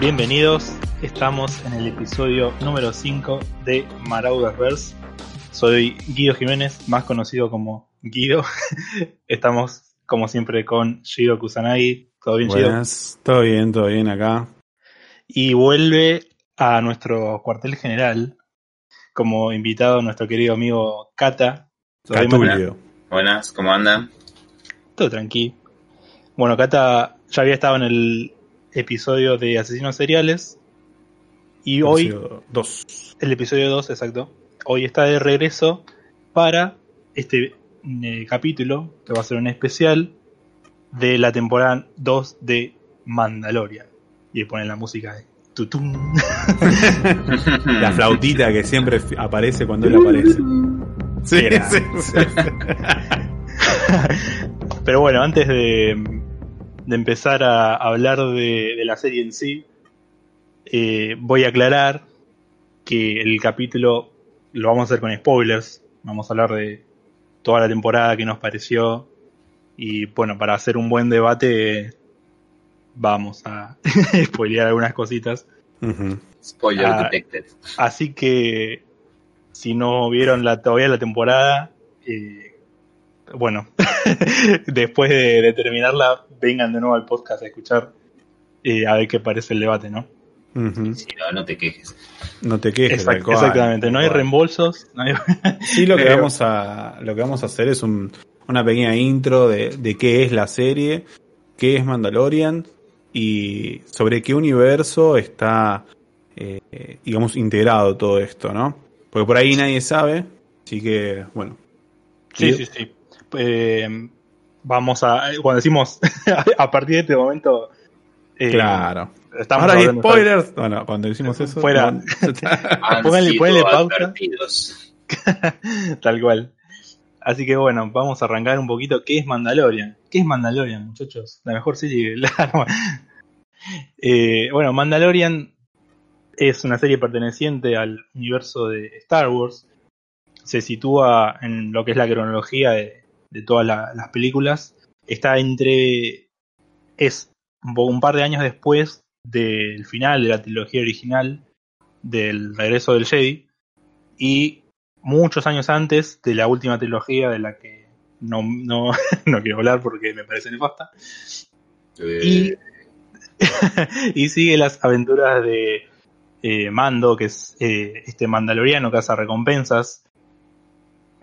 Bienvenidos, estamos en el episodio número 5 de Marauderverse. Soy Guido Jiménez, más conocido como Guido. Estamos, como siempre, con Shido Kusanagi. ¿Todo bien, Shido? Buenas, todo bien, todo bien acá. Y vuelve a nuestro cuartel general como invitado nuestro querido amigo Kata. ¿Todo bien, Kata? Catulio. Buenas, ¿cómo andan? Todo tranqui. Bueno, Kata ya había estado en el episodio de Asesinos Seriales. Y hoy, Episodio dos. el episodio 2, exacto, hoy está de regreso para este eh, capítulo, que va a ser un especial de la temporada 2 de Mandalorian. Y pone la música de tutum. La flautita que siempre aparece cuando él aparece. Sí, Era. sí, sí. Pero bueno, antes de, de empezar a hablar de, de la serie en sí, eh, voy a aclarar que el capítulo lo vamos a hacer con spoilers. Vamos a hablar de toda la temporada que nos pareció. Y bueno, para hacer un buen debate, vamos a spoilear algunas cositas. Spoiler Ah. detected. Así que si no vieron la, todavía la temporada, eh, bueno, después de, de terminarla, vengan de nuevo al podcast a escuchar eh, a ver qué parece el debate, ¿no? Si no, no te quejes. No te quejes. Exact- tal cual, exactamente, no hay reembolsos. No hay... Sí, lo que Pero- vamos a, lo que vamos a hacer es un- una pequeña intro de, de qué es la serie, qué es Mandalorian y sobre qué universo está, eh, digamos, integrado todo esto, ¿no? Porque por ahí nadie sabe, así que, bueno. Sí, sí, sí. Eh, vamos a. Cuando decimos a partir de este momento. eh, Claro. Estamos Ahora hay spoilers. Bueno, cuando decimos eso. Fuera. no- Pónganle- pónganle pausa. Tal cual. Así que bueno, vamos a arrancar un poquito. ¿Qué es Mandalorian? ¿Qué es Mandalorian, muchachos? La mejor serie. la- Eh, bueno, Mandalorian es una serie perteneciente al universo de Star Wars. Se sitúa en lo que es la cronología de, de todas la- las películas. Está entre. Es un, par de años después del final de la trilogía original del regreso del Jedi. Y muchos años antes de la última trilogía de la que no, no, no quiero hablar porque me parece nefasta. Y, Eh, y sigue las aventuras de eh, Mando, que es eh, este mandaloriano caza recompensas,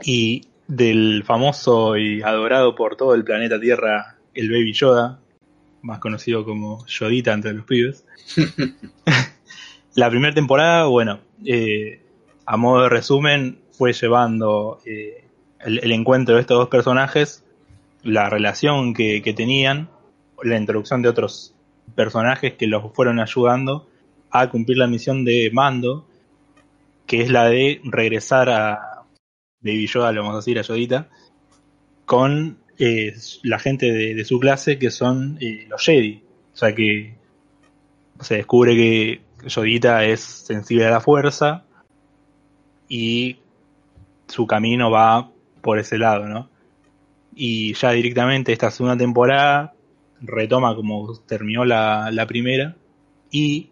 y del famoso y adorado por todo el planeta Tierra, el Baby Yoda, más conocido como Yodita entre los pibes. la primera temporada, bueno, eh, a modo de resumen, fue llevando eh, el, el encuentro de estos dos personajes, la relación que, que tenían, la introducción de otros personajes que los fueron ayudando a cumplir la misión de Mando, que es la de regresar a Baby Yoda, le vamos a decir a Yodita, con eh, la gente de, su clase que son eh, los Jedi. O sea que se descubre que Yodita es sensible a la fuerza y su camino va por ese lado, ¿no? Y ya directamente esta segunda temporada retoma como terminó la, primera y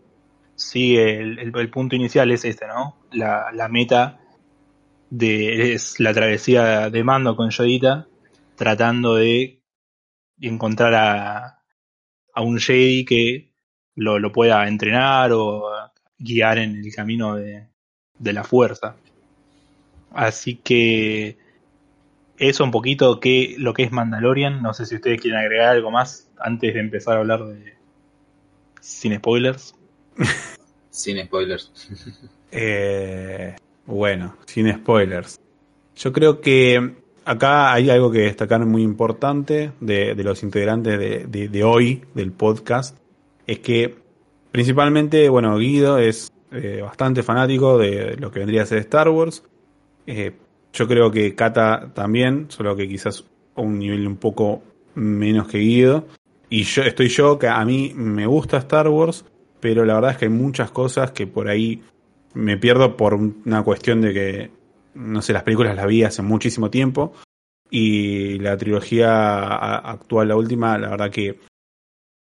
sigue el, punto inicial es este, ¿no? La meta de es la travesía de mando con Yodita tratando de encontrar a, a un Jedi que lo, lo pueda entrenar o guiar en el camino de, de la fuerza. Así que eso un poquito que lo que es Mandalorian. No sé si ustedes quieren agregar algo más antes de empezar a hablar de sin spoilers. sin spoilers. Eh, bueno, sin spoilers. Yo creo que acá hay algo que destacar muy importante de, los integrantes de hoy del podcast. Es que principalmente, bueno, Guido es eh, bastante fanático de lo que vendría a ser Star Wars. Eh, yo creo que Kata también, solo que quizás a un nivel un poco menos que Guido. Y yo estoy yo, que a mí me gusta Star Wars, pero la verdad es que hay muchas cosas que por ahí me pierdo por una cuestión de que, no sé, las películas las vi hace muchísimo tiempo y la trilogía actual, la última, la verdad que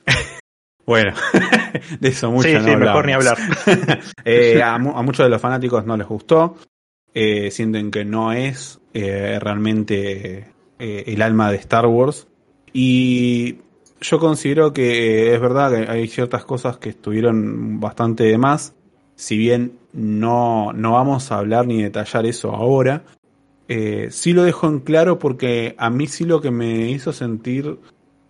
Bueno, de eso mucho sí, no sí, mejor ni hablar. Eh, a, mu- a muchos de los fanáticos no les gustó. Eh, sienten que no es eh, realmente el alma de Star Wars. Y yo considero que es verdad que hay ciertas cosas que estuvieron bastante de más. Si bien no, no vamos a hablar ni detallar eso ahora, eh, sí lo dejo en claro porque a mí sí lo que me hizo sentir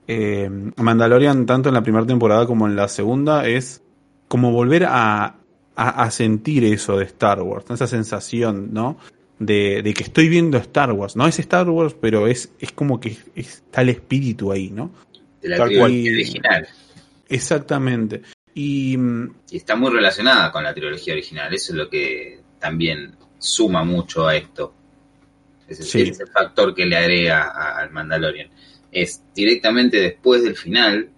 eh, Mandalorian, tanto en la primera temporada como en la segunda, es como volver a, a, a sentir eso de Star Wars, esa sensación, ¿no? De, de que estoy viendo Star Wars. No es Star Wars, pero es, es como que está el espíritu ahí, ¿no? De la Tal trilogía cual. original. Exactamente. Y mm, Y está muy relacionada con la trilogía original. Eso es lo que también suma mucho a esto. Ese, Sí. ese es el factor que le agrega al Mandalorian. Es directamente después del final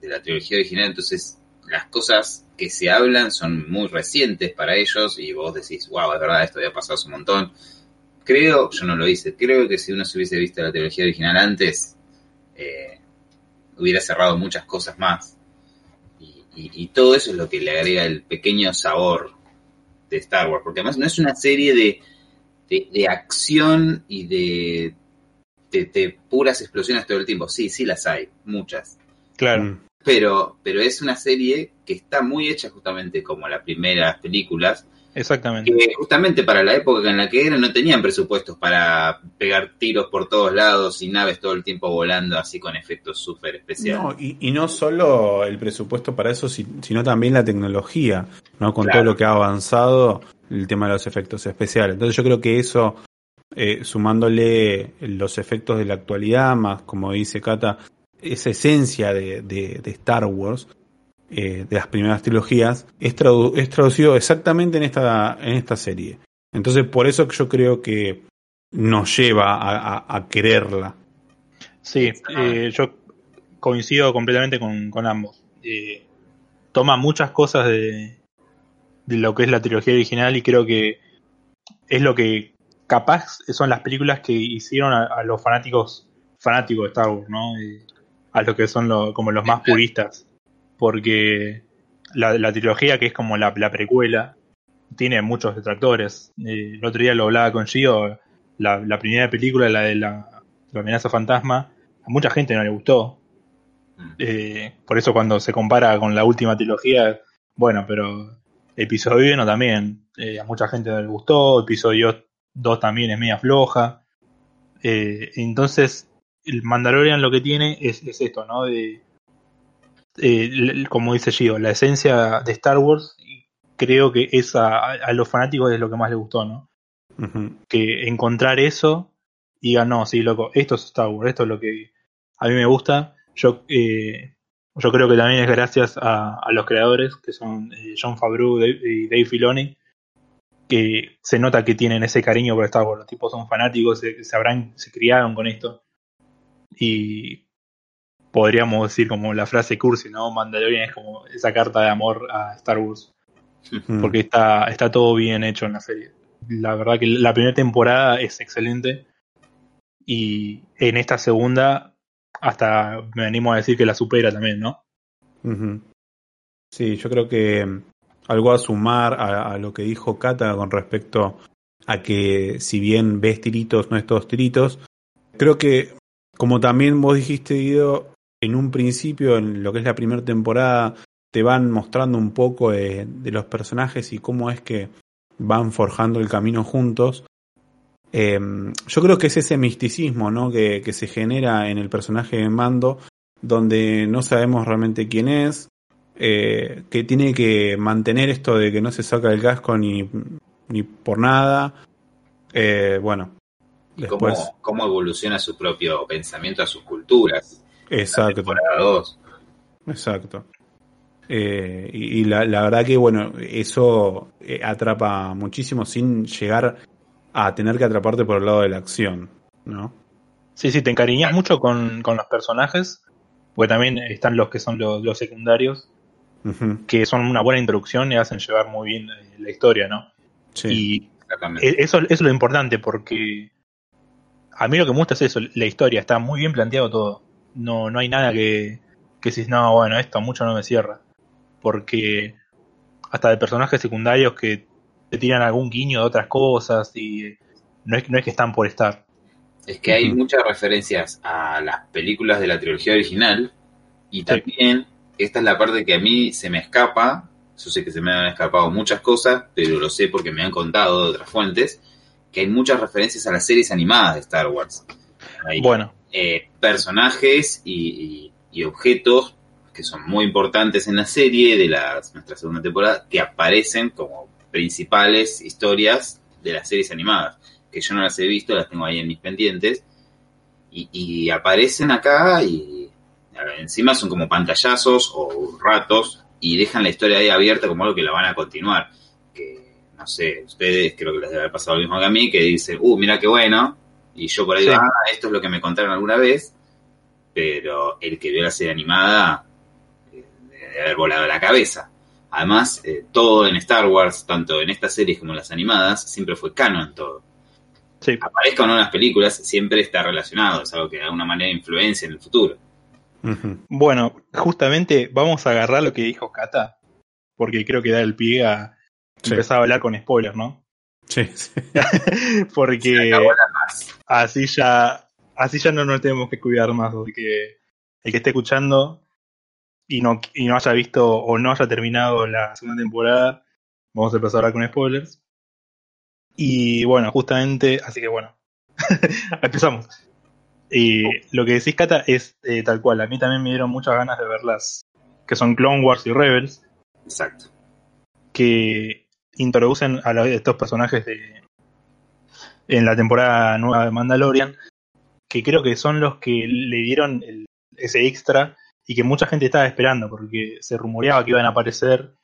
de la trilogía original, entonces las cosas que se hablan son muy recientes para ellos y vos decís, wow, es verdad, esto había pasado hace un montón. Creo, yo no lo hice, creo que si uno se hubiese visto la trilogía original antes, eh, hubiera cerrado muchas cosas más. Y, y- todo eso es lo que le agrega el pequeño sabor de Star Wars, porque además no es una serie de, de, de acción y de, de, de puras explosiones todo el tiempo. Sí, sí las hay, muchas. Claro. Pero, pero es una serie que está muy hecha justamente como las primeras películas, Exactamente. que justamente para la época en la que eran no tenían presupuestos para pegar tiros por todos lados y naves todo el tiempo volando así con efectos súper especiales. No, y, y no solo el presupuesto para eso, si- sino también la tecnología, ¿no? Con Claro. todo lo que ha avanzado el tema de los efectos especiales. Entonces yo creo que eso, eh, sumándole los efectos de la actualidad, más como dice Cata, esa esencia de, de- de Star Wars, eh, de las primeras trilogías, es, tradu- es traducido exactamente en esta, en esta serie. Entonces por eso que yo creo que nos lleva a, a- a quererla. Sí, eh, yo coincido completamente con, con ambos. Eh, toma muchas cosas de, de lo que es la trilogía original y creo que es lo que capaz son las películas que hicieron a, a los fanáticos fanáticos de Star Wars, ¿no? Y a los que son lo- como los más puristas. Porque la, la trilogía, que es como la, la precuela, tiene muchos detractores. Eh, el otro día lo hablaba con Gio, la, la primera película, la de la, la amenaza fantasma, a mucha gente no le gustó. Mm. Eh, por eso cuando se compara con la última trilogía, bueno, pero episodio 1 también, eh, a mucha gente no le gustó, episodio 2 también es media floja. Entonces, el Mandalorian lo que tiene es, es esto, ¿no? De, eh, como dice Gio, la esencia de Star Wars, y creo que esa, a, a los fanáticos es lo que más les gustó, ¿no? Que encontrar eso y digan, no, sí, loco, esto es Star Wars, esto es lo que a mí me gusta. Yo, eh, yo creo que también es gracias a, a los creadores, que son eh, John Favreau Dave- y Dave Filoni, que se nota que tienen ese cariño por Star Wars. Los tipos son fanáticos, se, se habrán, se criaron con esto. Y podríamos decir como la frase cursi, ¿no? Mandalorian es como esa carta de amor a Star Wars porque está, está todo bien hecho en la serie. La verdad que la primera temporada es excelente y en esta segunda hasta me animo a decir que la supera también, ¿no? Sí, yo creo que mm, algo a sumar a, a lo que dijo Cata con respecto a que si bien ves tiritos, no es todos tiritos, creo que como también vos dijiste, Guido, en un principio, en lo que es la primera temporada, te van mostrando un poco de, de los personajes y cómo es que van forjando el camino juntos. Eh, yo creo que es ese misticismo ¿no? que, que se genera en el personaje de Mando, donde no sabemos realmente quién es, eh, que tiene que mantener esto de que no se saca el casco ni, ni por nada. Eh, bueno, Y después. cómo, cómo evoluciona su propio pensamiento a sus culturas. Exacto. Temporada 2. Exacto. Eh, y y la, la verdad que, bueno, eso eh, atrapa muchísimo sin llegar a tener que atraparte por el lado de la acción, ¿no? Sí, sí, te encariñas mucho con, con los personajes, porque también están los que son los, los secundarios, que son una buena introducción y hacen llevar muy bien eh, la historia, ¿no? Sí. Y Exactamente. E- Eso, eso es lo importante porque a mí lo que me gusta es eso, la historia, está muy bien planteado todo. No, no hay nada que, que decís, no, bueno, esto mucho no me cierra. Porque hasta de personajes secundarios que te tiran algún guiño de otras cosas y no es, no es que están por estar. Es que hay muchas referencias a las películas de la trilogía original y también esta es la parte que a mí se me escapa. Yo sé que se me han escapado muchas cosas, pero lo sé porque me han contado de otras fuentes, que hay muchas referencias a las series animadas de Star Wars. Bueno, eh, personajes y, objetos que son muy importantes en la serie de la, nuestra segunda temporada que aparecen como principales historias de las series animadas que yo no las he visto, las tengo ahí en mis pendientes, y, aparecen acá y encima son como pantallazos o ratos y dejan la historia ahí abierta como algo que la van a continuar. Que no sé, ustedes creo que les debe haber pasado lo mismo que a mí, que dicen, uh, mira qué bueno, y yo por ahí Sí. digo, ah, esto es lo que me contaron alguna vez, pero el que vio la serie animada eh, debe haber volado la cabeza. Además, eh, todo en Star Wars, tanto en estas series como en las animadas, siempre fue canon todo sí. aparezca o no en las películas, siempre está relacionado, es algo que de alguna manera influencia en el futuro. Bueno, justamente vamos a agarrar lo que dijo Kata, porque creo que da el pie a Sí. empezar a hablar con spoilers, ¿no? Sí, sí. porque así ya así ya no nos tenemos que cuidar más que el que esté escuchando y no y no haya visto o no haya terminado la segunda temporada vamos a empezar a hablar con spoilers. Y bueno justamente así que bueno empezamos. Y lo que decís Cata es eh, tal cual. A mí también me dieron muchas ganas de verlas que son Clone Wars y Rebels. Exacto. que introducen a los- estos personajes de en la temporada nueva de Mandalorian, que creo que son los que le dieron el- ese extra y que mucha gente estaba esperando, porque se rumoreaba que iban a aparecer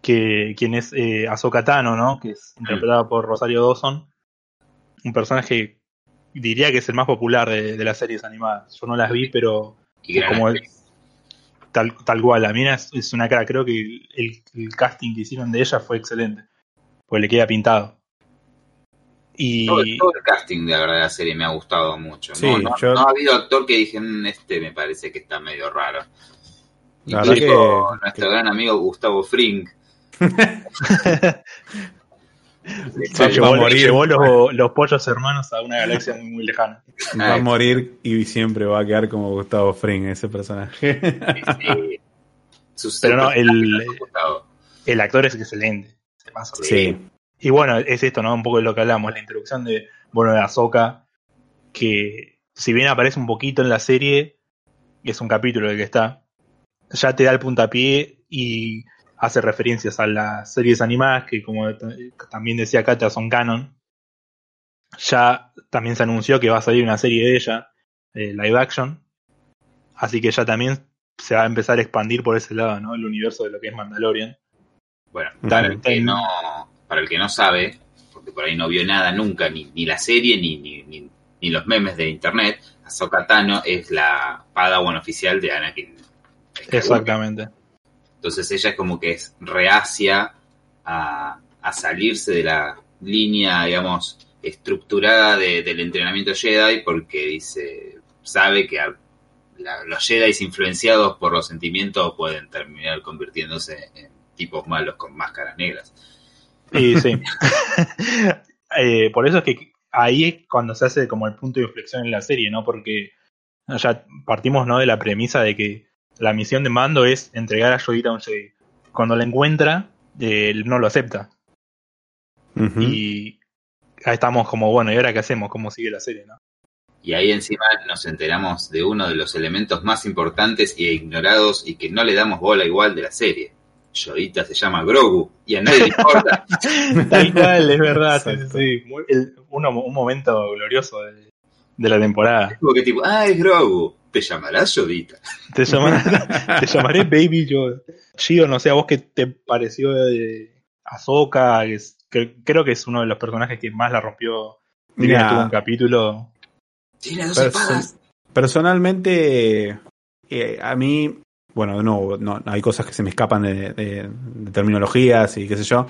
que quien es eh, Ahsoka Tano, ¿no? que es interpretada por Rosario Dawson, un personaje diría que es el más popular de, de las series animadas. Yo no las vi, pero como actriz. Tal, tal cual. La mina es, es una cara. Creo que el, el casting que hicieron de ella fue excelente. Pues le queda pintado. Y todo, todo el casting de la verdad de la serie me ha gustado mucho. Sí, no, no- yo- no ha habido actor que dije, "Mm, este me parece que está medio raro. Incluso que- nuestro gran amigo Gustavo Fring. se va llevó, a morir. llevó los, los pollos hermanos a una galaxia muy, muy lejana. Va a morir y siempre va a quedar como Gustavo Fring ese personaje. Este, sus- Pero no, el, Gustavo. el actor es excelente. Sí. Y bueno, es esto, ¿no? Un poco de lo que hablamos, la introducción de, bueno, de Ahsoka, que si bien aparece un poquito en la serie, y es un capítulo el que está, ya te da el puntapié y hace referencias a las series animadas que, como también decía Katia, son canon. Ya también se anunció que va a salir una serie de ella, eh, live action. Así que ya también se va a empezar a expandir por ese lado, ¿no? El universo de lo que es Mandalorian. Bueno, para el que no, para el que no sabe, porque por ahí no vio nada nunca, ni, ni la serie, ni, ni, ni, ni los memes de internet, Ahsoka Tano es la Padawan oficial de Anakin. Skywalker. Exactamente. Entonces ella es como que es reacia a, salirse de la línea, digamos, estructurada de- del entrenamiento Jedi porque dice, sabe que los Jedi influenciados por los sentimientos pueden terminar convirtiéndose en tipos malos con máscaras negras. Y sí. Eh, por eso es que ahí es cuando se hace como el punto de inflexión en la serie, ¿no? Porque ya partimos ¿no? de la premisa de que la misión de Mando es entregar a Yodita a un Jedi. Cuando la encuentra, él no lo acepta. Y ahí estamos como, bueno, ¿y ahora qué hacemos? ¿Cómo sigue la serie, no? Y ahí encima nos enteramos de uno de los elementos más importantes e ignorados y que no le damos bola igual de la serie. Yodita se llama Grogu y a nadie le importa. Tal cual, es verdad. sí, sí, sí. Muy- el- uno- un momento glorioso de, de la temporada. Como que tipo, ah, es Grogu, te llamarás Yodita. Te llamaré, te llamaré Baby Yoda. Gio, no sé, a vos qué te pareció de Ahsoka, que, es- que creo que es uno de los personajes que más la rompió. Mira, Mira, tuvo un capítulo. Tiene dos espadas. Personalmente, eh, a mí, bueno, de nuevo, no, hay cosas que se me escapan de, de- de terminologías y qué sé yo.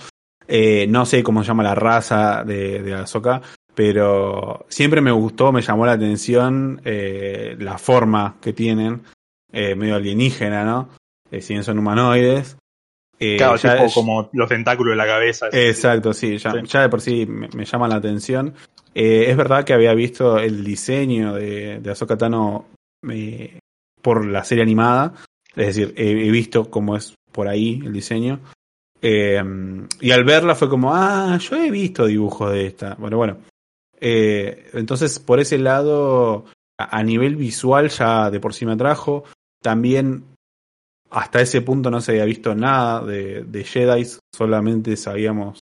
Eh, no sé cómo se llama la raza de, de Ahsoka, pero siempre me gustó, me llamó la atención eh, la forma que tienen. eh, medio alienígena, ¿no? Eh, si bien son humanoides. Eh, claro, ya- tipo como los tentáculos de la cabeza. Exacto, sí, ya, Sí. ya de por sí me, me llama la atención. Es verdad que había visto el diseño de, de Ahsoka Tano por la serie animada, es decir, he, he visto cómo es por ahí el diseño. Eh, y al verla fue como, ah, yo he visto dibujos de esta. Bueno, bueno. Eh, entonces, por ese lado, a, a nivel visual ya de por sí me atrajo. También hasta ese punto no se había visto nada de, de Jedi, solamente sabíamos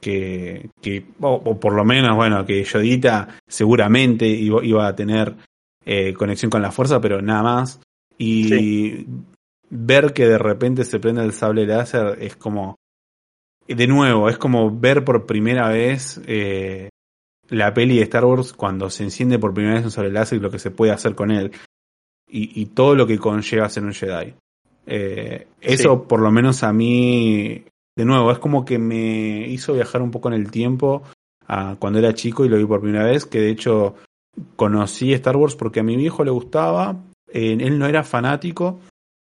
que, que o, o por lo menos, bueno, que Yodita seguramente iba, iba a tener eh, conexión con la fuerza, pero nada más. Y Sí. ver que de repente se prende el sable láser es como, de nuevo, es como ver por primera vez eh, la peli de Star Wars cuando se enciende por primera vez un sable láser y lo que se puede hacer con él. Y, y todo lo que conlleva ser un Jedi. Eh, eso por lo menos a mí, de nuevo, es como que me hizo viajar un poco en el tiempo a cuando era chico y lo vi por primera vez, que de hecho conocí Star Wars porque a mi viejo le gustaba, eh, él no era fanático,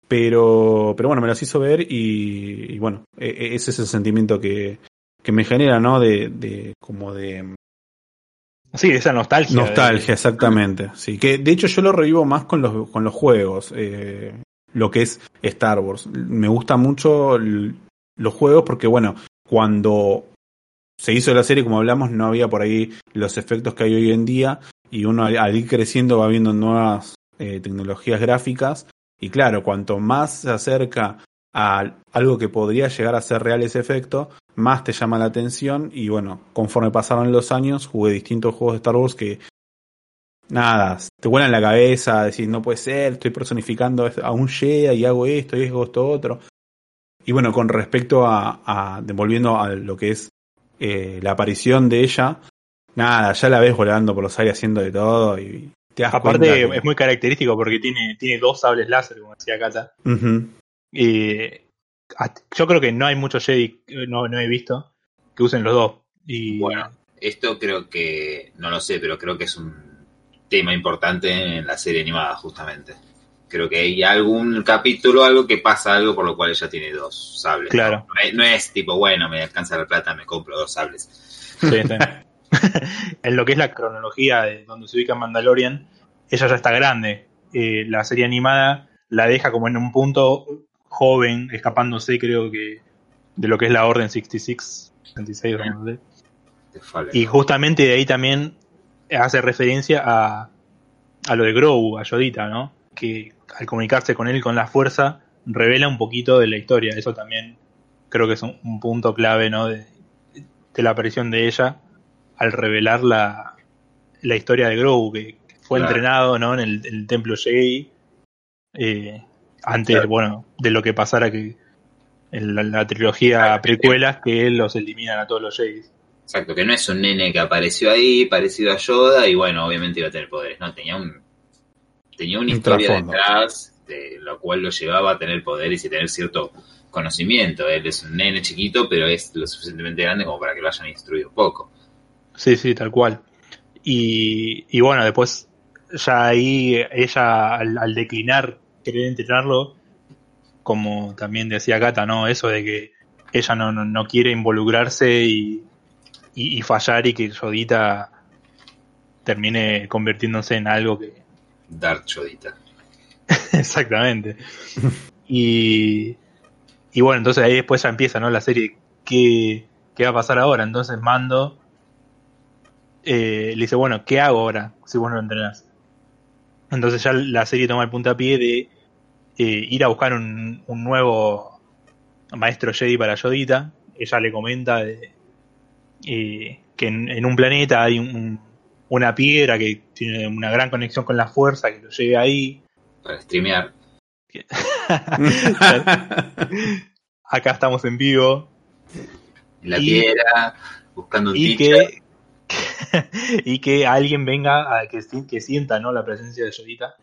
pero, pero bueno, me las hizo ver y, y bueno, e- e- ese es el sentimiento que, que me genera, ¿no? De, de como de Sí, esa nostalgia. nostalgia, exactamente. Sí, que de hecho yo lo revivo más con los, con los juegos, eh, lo que es Star Wars. Me gusta mucho los juegos porque, bueno, cuando se hizo la serie, como hablamos, no había por ahí los efectos que hay hoy en día y uno al, al ir creciendo va viendo nuevas eh, tecnologías gráficas y claro, cuanto más se acerca a algo que podría llegar a ser real ese efecto, más te llama la atención y bueno, conforme pasaron los años, jugué distintos juegos de Star Wars que nada, te vuelan la cabeza, decir, no puede ser, estoy personificando a un Jedi y hago esto y hago esto otro. Y bueno, con respecto a, a volviendo a lo que es eh, la aparición de ella, nada, ya la ves volando por los aires haciendo de todo y te das Aparte, que- es muy característico porque tiene, tiene dos sables láser, como decía Kata. Ujú. Y yo creo que no hay muchos Jedi, eh, no, no he visto, que usen los dos. Y Bueno, esto creo que, no lo sé, pero creo que es un tema importante en la serie animada, justamente. Creo que hay algún capítulo, algo que pasa algo por lo cual ella tiene dos sables. Claro. No, No es, no es tipo, bueno, me alcanza la plata, me compro dos sables. Sí, sí. en lo que es la cronología de donde se ubica Mandalorian, ella ya está grande. Eh, la serie animada la deja como en un punto joven, escapándose, creo que, de lo que es la Orden 66, 66 o no sé. Y justamente de ahí también hace referencia a, a lo de Grogu, a Yodita, ¿no? Que al comunicarse con él con la fuerza, revela un poquito de la historia. Eso también creo que es un, un punto clave, ¿no? De, de la aparición de ella al revelar la, la historia de Grogu, que fue Claro. entrenado, ¿no? En el, en el templo Jedi. eh, antes, Claro. bueno, de lo que pasara que en la, la trilogía Claro. precuelas que los eliminan a todos los Jedi. Exacto, que no es un nene que apareció ahí, parecido a Yoda, y bueno, obviamente iba a tener poderes, ¿no? Tenía un tenía una Un historia trasfondo. detrás, de lo cual lo llevaba a tener poderes y tener cierto conocimiento. Él es un nene chiquito, pero es lo suficientemente grande como para que lo hayan instruido un poco. Sí, sí, tal cual. Y, y bueno, después ya ahí ella al, al declinar querer entrenarlo, como también decía Kata, ¿no? Eso de que ella no, no, no quiere involucrarse y, y, y fallar y que Yodita termine convirtiéndose en algo que... Darth Yodita. Exactamente. Y, y bueno, entonces ahí después ya empieza, ¿no? La serie, ¿qué, qué va a pasar ahora? Entonces Mando eh, le dice, bueno, ¿qué hago ahora si vos no lo entrenás? Entonces ya la serie toma el puntapié de eh, ir a buscar un, un nuevo maestro Jedi para Yodita. Ella le comenta de, eh, que en, en un planeta hay un- un- una piedra que tiene una gran conexión con la fuerza que lo lleve ahí. Para streamear. Acá estamos en vivo. En la Y- piedra, buscando un y que y que alguien venga a que, que sienta ¿no? la presencia de Yodita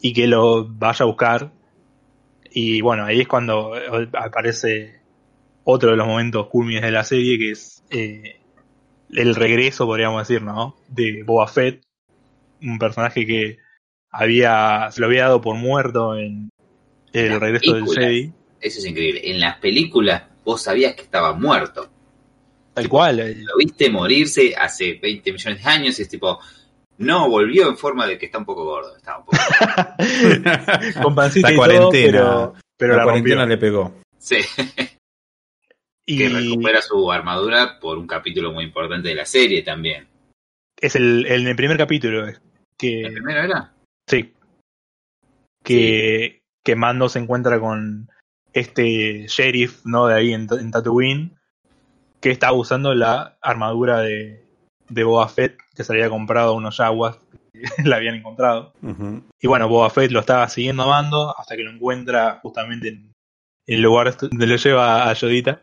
y que lo vaya a buscar y bueno ahí es cuando eh, aparece otro de los momentos culmines de la serie que es eh, el regreso podríamos decir no de Boba Fett un personaje que había, se lo había dado por muerto en el Las regreso del. Jedi. Eso es increíble. En las películas vos sabías que estaba muerto. Tal cual. eh, Lo viste morirse hace 20 millones de años y es tipo, no, volvió en forma de que está un poco gordo. Está un poco con pancita La y todo, cuarentena. pero, pero la, la, cuarentena rompió. le pegó. Sí, Y que recupera su armadura por un capítulo muy importante de la serie también. es el, el, el primer capítulo. Que, ¿El primero era? Sí. Que, que Mando se encuentra con este sheriff, ¿no? De ahí en, en Tatooine, que está usando la armadura de, de Boba Fett, que se había comprado unos yaguas, que la habían encontrado. Y bueno, Boba Fett lo estaba siguiendo a Mando hasta que lo encuentra justamente en, el lugar este donde lo lleva a Yodita.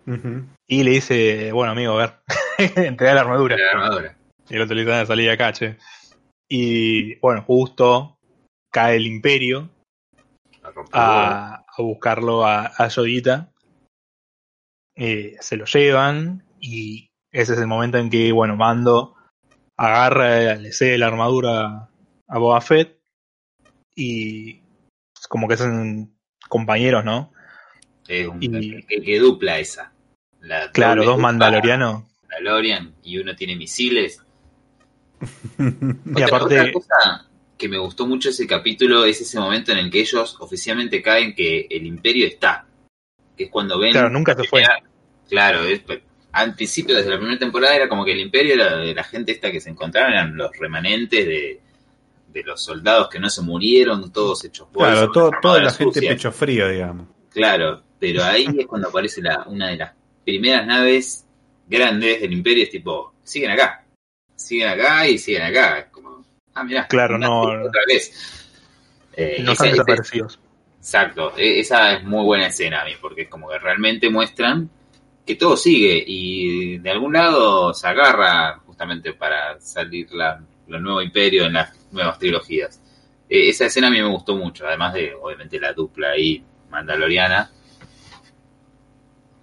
Y le dice, bueno amigo, a ver, entrega la armadura. La armadura. Y el otro le dice, salí de acá, che. Y bueno, justo cae el imperio a, a buscarlo a, a Yodita. Eh, se lo llevan y ese es el momento en que, bueno, Mando agarra, le cede la armadura a Boba Fett y como que son compañeros, ¿no? Es un- y- que, que dupla esa. La Claro, dos mandalorianos. Mandalorian y uno tiene misiles. Y aparte, otra cosa que me gustó mucho ese capítulo es ese momento en el que ellos oficialmente caen que el imperio está. Que es cuando ven. claro, nunca se fue. Claro, es- al principio, desde la primera temporada, era como que el imperio era de la gente esta que se encontraban, eran los remanentes de, de los soldados que no se murieron, todos hechos polvo, Claro, todo, toda la gente pecho frío, digamos. Claro, pero ahí es cuando aparece la, una de las primeras naves grandes del imperio, es tipo, siguen acá, siguen acá y siguen acá. Como, ah, mirá, Claro, no- Otra vez. Eh, no están esa- desaparecidos. Exacto, e- esa es muy buena escena a mí, porque es como que realmente muestran que todo sigue y de algún lado se agarra justamente para salir la, el nuevo imperio en las nuevas trilogías. Eh, esa escena a mí me gustó mucho, además de obviamente la dupla ahí mandaloriana.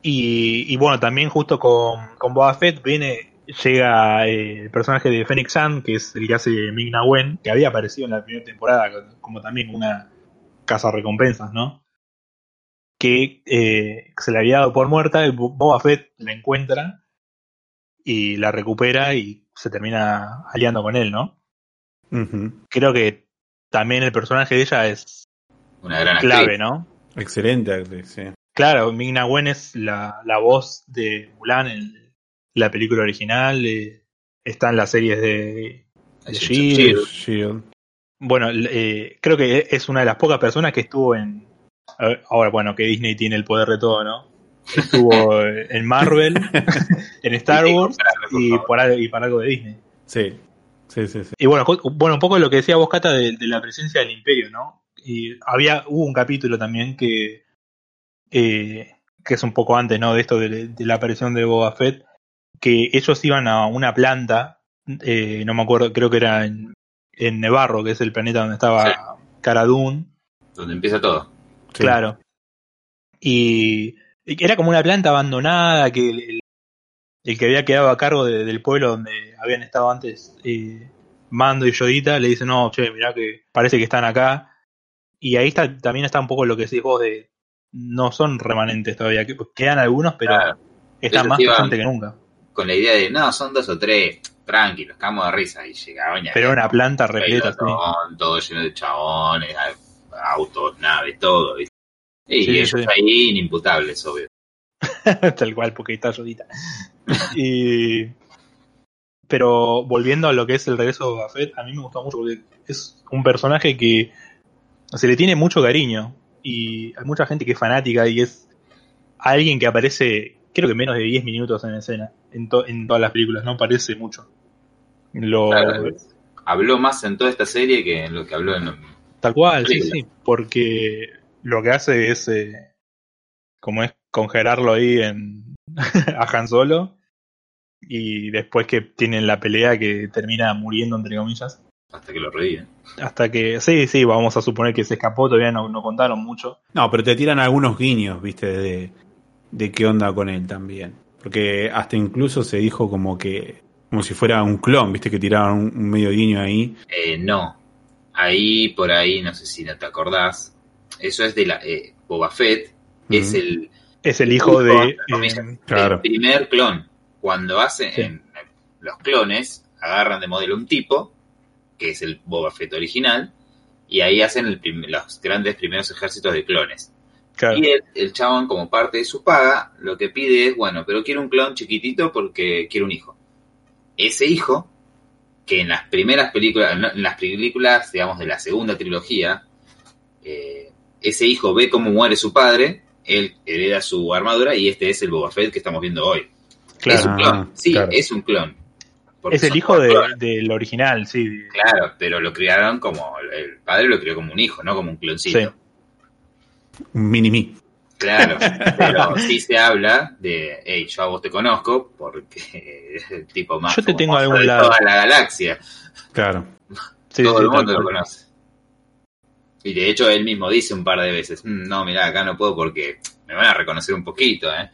Y, y bueno, también justo con, con Boba Fett viene, llega eh, el personaje de Fennec San, que es el que hace Ming-Na Wen, que había aparecido en la primera temporada como también una casa recompensas, ¿no? Que eh, se le había dado por muerta, Boba Fett la encuentra y la recupera y se termina aliando con él, ¿no? Creo que también el personaje de ella es Una gran clave, actriz. ¿no? Excelente actriz, sí. Claro, Ming-Na Wen es la, la voz de Mulan en la película original, eh, está en las series de, de Shield. Bueno, eh, creo que es una de las pocas personas que estuvo en... Ahora, bueno, que Disney tiene el poder de todo, ¿no? Estuvo en Marvel, en Star Wars y por, algo, y para algo de Disney. Sí, sí, sí. sí. Y bueno, bueno, un poco lo que decía vos, Cata, de, de la presencia del Imperio, ¿no? Y había, hubo un capítulo también que, eh, que es un poco antes, ¿no? De esto de, de la aparición de Boba Fett, que ellos iban a una planta, eh, no me acuerdo, creo que era en, en Nevarro, que es el planeta donde estaba Cara Dune, Donde empieza todo. Sí. claro. Y, era como una planta abandonada que el, que había quedado a cargo de- del pueblo donde habían estado antes eh, Mando y Yodita le dice, no, che, mirá que parece que están acá. Y ahí está, también está un poco lo que decís vos de no son remanentes todavía, que- quedan algunos, pero Claro. están más presentes que nunca. Con la idea de, no, son dos o tres, tranquilos, cagamos de risa. Y llegaban y Pero una planta repleta, pelotón, todo lleno de chabones, autos, naves, todo. ¿viste? Y Sí, ellos sí. ahí inimputables, obvio. Tal cual, porque está Yodita. y... Pero volviendo a lo que es el regreso de Boba Fett, a mí me gustó mucho porque es un personaje que se le tiene mucho cariño y hay mucha gente que es fanática y es alguien que aparece creo que menos de 10 minutos en escena en, to- en todas las películas, no parece mucho. Lo, Claro, habló más en toda esta serie que en lo que habló en... Tal cual, sí, sí, porque lo que hace es eh, como es congelarlo ahí en a Han Solo y después que tienen la pelea que termina muriendo entre comillas hasta que lo reviven. hasta que sí, sí, vamos a suponer que se escapó, todavía no, no contaron mucho. No, pero te tiran algunos guiños, viste, de, de qué onda con él también. Porque hasta incluso se dijo como que, como si fuera un clon, viste, que tiraban un, un medio guiño ahí. Eh, no. Ahí, por ahí, no sé si no te acordás, eso es de la... Eh, Boba Fett es el Es el hijo de. eh, Claro. el primer clon. Cuando hacen Sí. en- los clones, agarran de modelo un tipo, que es el Boba Fett original, y ahí hacen el prim- los grandes primeros ejércitos de clones. claro. Y el, el chabón, como parte de su paga, lo que pide es, bueno, pero quiero un clon chiquitito porque quiero un hijo. Ese hijo, que en las primeras películas, no, en las películas, digamos, de la segunda trilogía, eh, ese hijo ve cómo muere su padre, él hereda su armadura y este es el Boba Fett que estamos viendo hoy. claro. Es un Ah, clon, sí, claro. es un clon. Es el hijo dos de- del original, sí. Claro, pero lo criaron como, el padre lo crió como un hijo, no como un cloncito. Sí. Un mini-me. Claro, pero sí se habla de, hey, yo a vos te conozco porque es el tipo más Yo te tengo algún de lado. toda la galaxia. Claro. Sí, Todo sí, el mundo lo conoce. Y de hecho él mismo dice un par de veces, "Mm, no, mirá, acá no puedo porque me van a reconocer un poquito, ¿eh?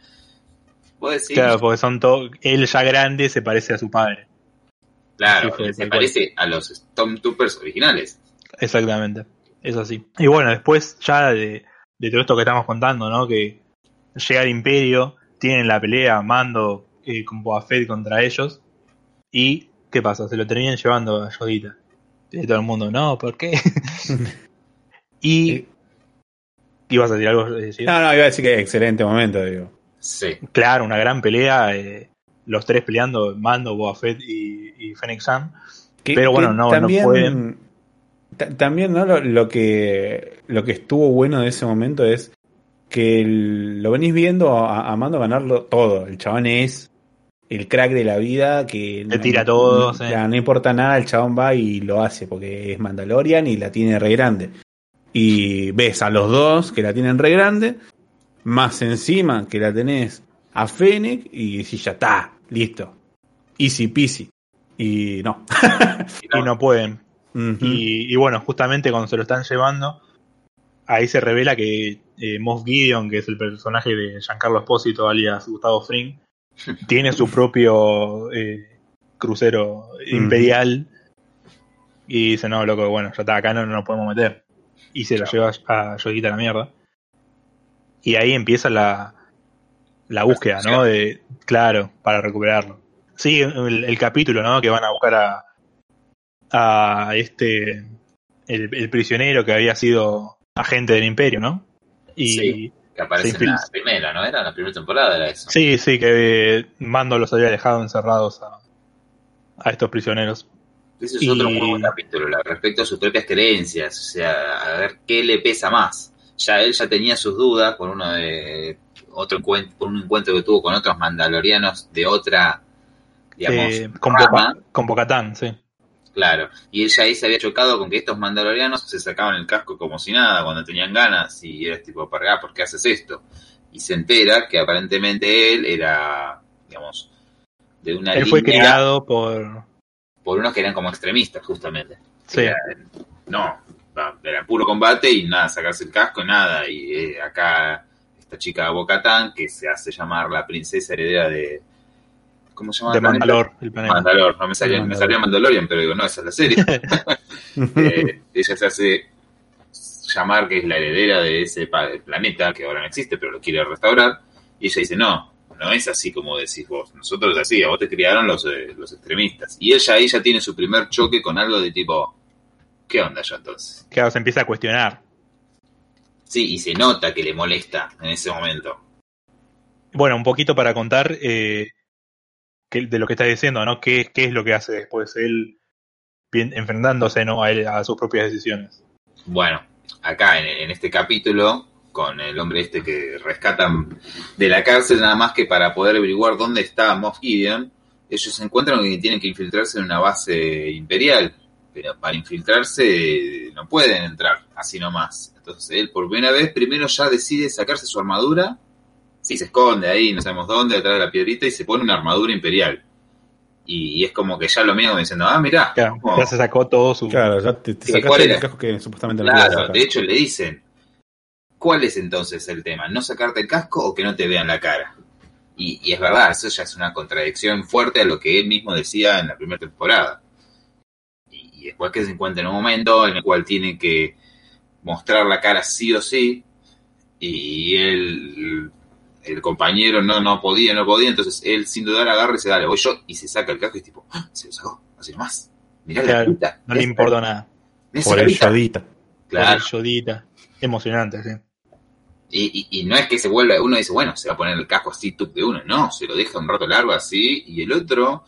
¿Puedo decir? Claro, porque son todos. Él ya grande se parece a su padre. Claro, fue se cual. parece a los Stormtroopers originales. Exactamente. Es así. Y bueno, después ya de, de todo esto que estamos contando, ¿no? Que llega el Imperio, tienen la pelea, Mando eh, con Boba Fett contra ellos. Y, ¿qué pasa? Se lo terminan llevando a Yodita. Y todo el mundo, no, ¿por qué? y. Sí. ¿Ibas a decir algo? eh, sí? No, no, iba a decir que excelente momento, digo. Sí, Claro, una gran pelea. eh, los tres peleando, Mando, Boba Fett y, y Fennec. Que- Pero bueno, no- no pueden. ta- También, ¿no? Lo, lo que, lo que estuvo bueno de ese momento es que el- lo venís viendo a, a Mando ganarlo todo. El chabón es el crack de la vida que Le tira todo, no, sí. ya, no importa nada, el chabón va y lo hace porque es Mandalorian y la tiene re grande. Y ves a los dos que la tienen re grande, más encima que la tenés a Fennec y decís, ya está, listo. Easy peasy. Y no. Y no pueden. Y bueno, justamente cuando se lo están llevando, ahí se revela que eh, Moff Gideon, que es el personaje de Giancarlo Espósito, alias Gustavo Fring, tiene su propio eh, crucero imperial. Y dice, no, loco, bueno, ya está, acá no, no nos podemos meter. Y se lo lleva a Yodita a la mierda. Y ahí empieza la, la búsqueda, ¿no? De, claro, para recuperarlo. Sí, el, el capítulo, ¿no? Que van a buscar a, a este el, el prisionero que había sido agente del imperio, ¿no? Y Sí. que aparece en la primera, ¿no? Era la primera temporada, era eso. sí, sí, que eh, Mando los había dejado encerrados a, a estos prisioneros. Ese es Y- otro muy buen capítulo, respecto a sus propias creencias, o sea, a ver qué le pesa más. Ya él ya tenía sus dudas por uno de otro encuentro, por un encuentro que tuvo con otros mandalorianos de otra, digamos, Eh, con, rama. Boca- con Bocatán, sí. Claro, y él ya ahí se había chocado con que estos mandalorianos se sacaban el casco como si nada cuando tenían ganas y era tipo, para ¿por qué haces esto? Y se entera que aparentemente él era, digamos, de una Él fue criado por... por unos que eran como extremistas, justamente. Sí, Era- no, era puro combate y nada, sacarse el casco, nada. Y eh, acá esta chica Bocatán, que se hace llamar la princesa heredera de... ¿Cómo se llama? de? Mandalor, el planeta. Mandalor, no me salía, me Mandalor. salía Mandalorian, pero digo, no, esa es la serie. Eh, ella se hace llamar que es la heredera de ese planeta que ahora no existe, pero lo quiere restaurar. Y ella dice, no, no es así como decís vos. Nosotros así, a vos te criaron los, eh, los extremistas. Y ella ahí ya tiene su primer choque con algo de tipo, ¿qué onda ya entonces? Que ahora se empieza a cuestionar. Sí, y se nota que le molesta en ese momento. Bueno, un poquito para contar eh, que- de lo que está diciendo, ¿no? ¿Qué, es lo que hace después él enfrentándose a, a sus propias decisiones? Bueno, acá en, en este capítulo, con el hombre este que rescatan de la cárcel, nada más que para poder averiguar dónde está Moff Gideon, ellos se encuentran que tienen que infiltrarse en una base imperial, pero para infiltrarse eh, no pueden entrar así nomás. Entonces él por primera vez primero ya decide sacarse su armadura, sí se esconde ahí, no sabemos dónde, detrás de la piedrita, y se pone una armadura imperial. Y, y es como que ya lo mira como diciendo, ah, mirá, Claro, como- ya se sacó todo su... Claro, ya te, te Sí, sacaste ¿cuál el casco que supuestamente Claro, de hecho le dicen, ¿cuál es entonces el tema? ¿No sacarte el casco o que no te vean la cara? Y, y es verdad, eso ya es una contradicción fuerte a lo que él mismo decía en la primera temporada. Y, y después que se encuentra en un momento en el cual tiene que mostrar la cara sí o sí, y él, el compañero no, no podía, no podía, entonces él sin dudar agarra y se da, voy yo, y se saca el casco y es tipo, ¡Ah! se lo sacó, así nomás. Mirá la puta. no le importó nada. Por el. Yodita. Claro. Por el Yodita. Emocionante, sí. Y, y, y no es que se vuelva, uno dice, bueno, se va a poner el casco así tup de uno, no, se lo deja un rato largo así, y el otro,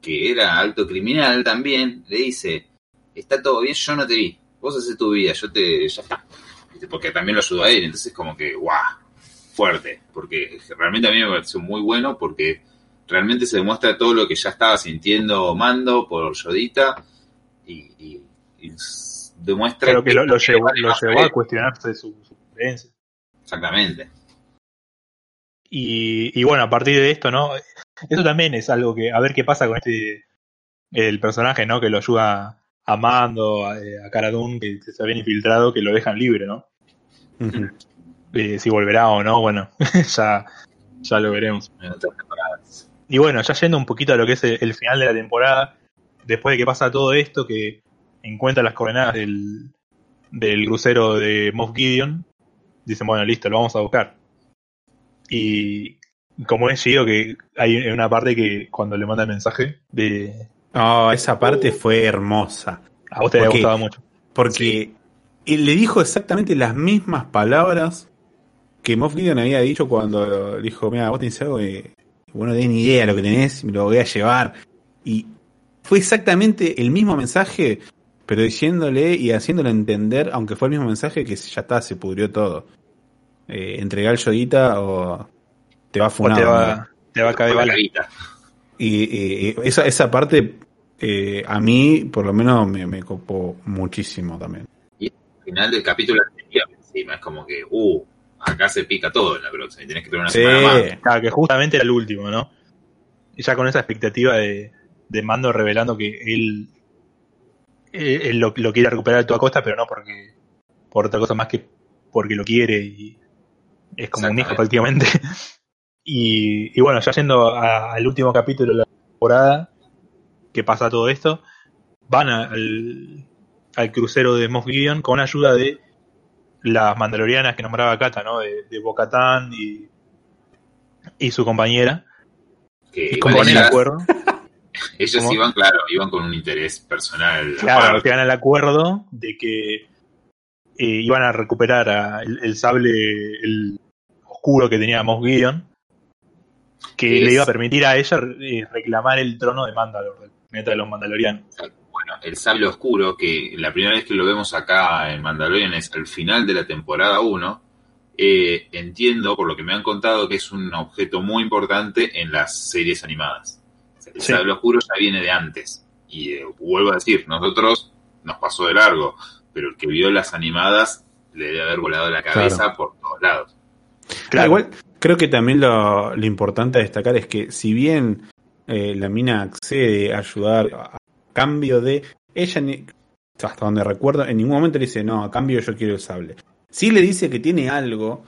que era alto criminal también, le dice, está todo bien, yo no te vi, vos haces tu vida, yo te, ya está. Porque también lo ayudó a él, entonces como que, guau, fuerte, porque realmente a mí me pareció muy bueno, porque realmente se demuestra todo lo que ya estaba sintiendo Mando por Yodita, y, y- y s- demuestra que lo, lo llevó, lo a cuestionarse su, su creencia. Exactamente. Y, y bueno, a partir de esto, ¿no? Eso también es algo que, a ver qué pasa con este, el personaje, ¿no? Que lo ayuda a Mando, a, a Cara Dune, que se habían infiltrado, que lo dejan libre, ¿no? Ujú. Eh, si volverá o no, bueno, ya, ya lo veremos. En otras temporadas. Y bueno, ya yendo un poquito a lo que es el, el final de la temporada, después de que pasa todo esto, que encuentra las coordenadas del, del crucero de Moff Gideon, dicen, bueno, listo, lo vamos a buscar. Y como es Gio, que hay una parte que cuando le manda el mensaje, de, Oh, esa parte fue hermosa. a vos te había Ok. gustado mucho. Porque él le dijo exactamente las mismas palabras que Moff Gideon había dicho cuando le dijo, mira, vos tenés algo que vos no tenés ni idea de lo que tenés, me lo voy a llevar. Y fue exactamente el mismo mensaje, pero diciéndole y haciéndole entender, aunque fue el mismo mensaje, que ya está, se pudrió todo. Eh, entregar el Yodita o te va a funar. te va, te va a caer la carita. Y, y- y esa, esa parte eh, a mí por lo menos me, me copó muchísimo también. final del capítulo encima. Es como que, uh, acá se pica todo en la próxima. Y tenés que tener una Sí, semana más. Claro, que justamente era el último, ¿no? Y ya con esa expectativa de, de Mando revelando que él, él, él lo, lo quiere recuperar a toda costa, pero no porque por otra cosa más que porque lo quiere y es como un hijo prácticamente. Y, y bueno, ya yendo a- al último capítulo de la temporada, que pasa todo esto, van a- al, al crucero de Moff Gideon con ayuda de las mandalorianas que nombraba Kata, ¿no? De, de Bo-Katan y, y su compañera. Que Y con el ellas, acuerdo. ellos ¿Cómo? iban, claro, iban con un interés personal. Claro, llegan al acuerdo de que eh, iban a recuperar a- el, el sable el oscuro que tenía Moff Gideon, que Es- le iba a permitir a ella eh, reclamar el trono de Mandalor, del planeta de los Mandalorianos. El sable oscuro, que la primera vez que lo vemos acá en Mandalorian es al final de la temporada 1. eh, entiendo, por lo que me han contado, que es un objeto muy importante en las series animadas. O sea, el Sí. sable oscuro ya viene de antes. Y eh, vuelvo a decir, nosotros nos pasó de largo, pero el que vio las animadas le debe haber volado la cabeza Claro. por todos lados. Claro. Igual creo que también lo, lo importante a destacar es que si bien eh, la mina accede a ayudar a cambio de ella, ni- hasta donde recuerdo, en ningún momento le dice, no, a cambio yo quiero el sable. Sí le dice que tiene algo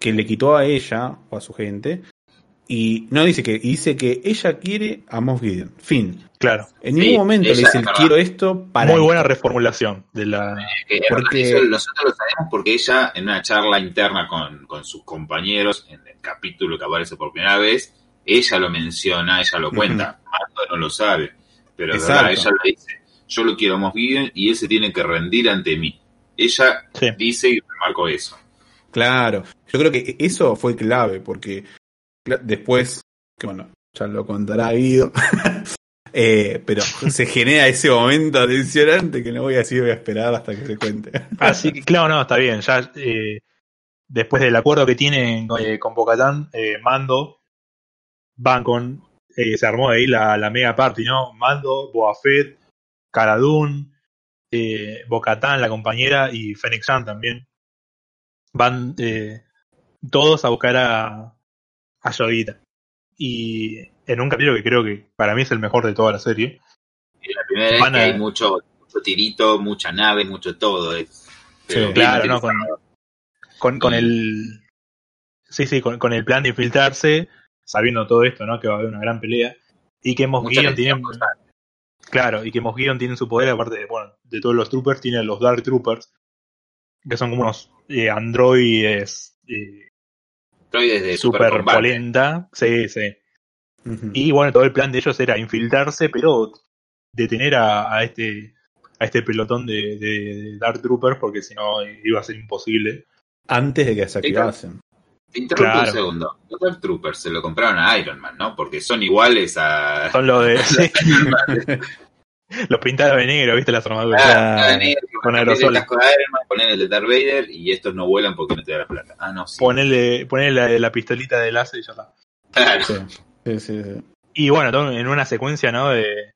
que le quitó a ella o a su gente y no dice que, dice que ella quiere a Moff Gideon. Fin. Claro. En Sí, ningún momento le dice, quiero esto para... Muy esto". buena reformulación de la. Que, es Porque- eso nosotros lo sabemos porque ella, en una charla interna con, con sus compañeros, en el capítulo que aparece por primera vez, ella lo menciona, ella lo cuenta. Mando no lo sabe. Pero es verdad, ella lo dice. Yo lo quiero Moff Gideon y él se tiene que rendir ante mí. Ella Sí. dice y remarco eso. Claro, yo creo que eso fue clave, porque después, que bueno, ya lo contará Guido, eh, pero se genera ese momento tensionante que no voy a decir, voy a esperar hasta que se cuente. Así que, claro, no, está bien. Ya eh, después del acuerdo que tienen eh, con Bocatán, eh, Mando van con. Eh, se armó ahí la, la mega party, ¿no? Mando, Boa Fett, Cara Dune, eh, Bocatán, la compañera, y Fennec Shand también. Van eh, todos a buscar a, a Yodita. Y en un capítulo que creo que para mí es el mejor de toda la serie. Y la primera vez que a- hay mucho, mucho tirito, mucha nave, mucho todo. Es, bien claro, ¿no? Con, con, el. Sí, sí, con, con el plan de infiltrarse, sabiendo todo esto, ¿no? Que va a haber una gran pelea. Y que Gideon tiene. Claro, y que tiene su poder, aparte de, bueno, de todos los troopers, tiene los Dark Troopers, que son como unos eh, androides eh, Androides de super polenta. Sí, sí. Y bueno, todo el plan de ellos era infiltrarse, pero detener a, a este a este pelotón de, de Dark Troopers, porque si no iba a ser imposible. Antes de que se activasen. Te interrumpo Claro. un segundo. Los Dark Troopers se lo compraron a Iron Man, ¿no? Porque son iguales a. Son los de. sí, los pintados de negro, ¿viste? Las armaduras. Ah, negro, con aerosol. El casco de Iron Man, poner el de Darth Vader y estos no vuelan porque no te da la plata. Ah, no, sí. Ponerle, ponerle la, la pistolita de láser y ya está. Claro. Sí, sí, sí, sí. Y bueno, todo en una secuencia, ¿no? De,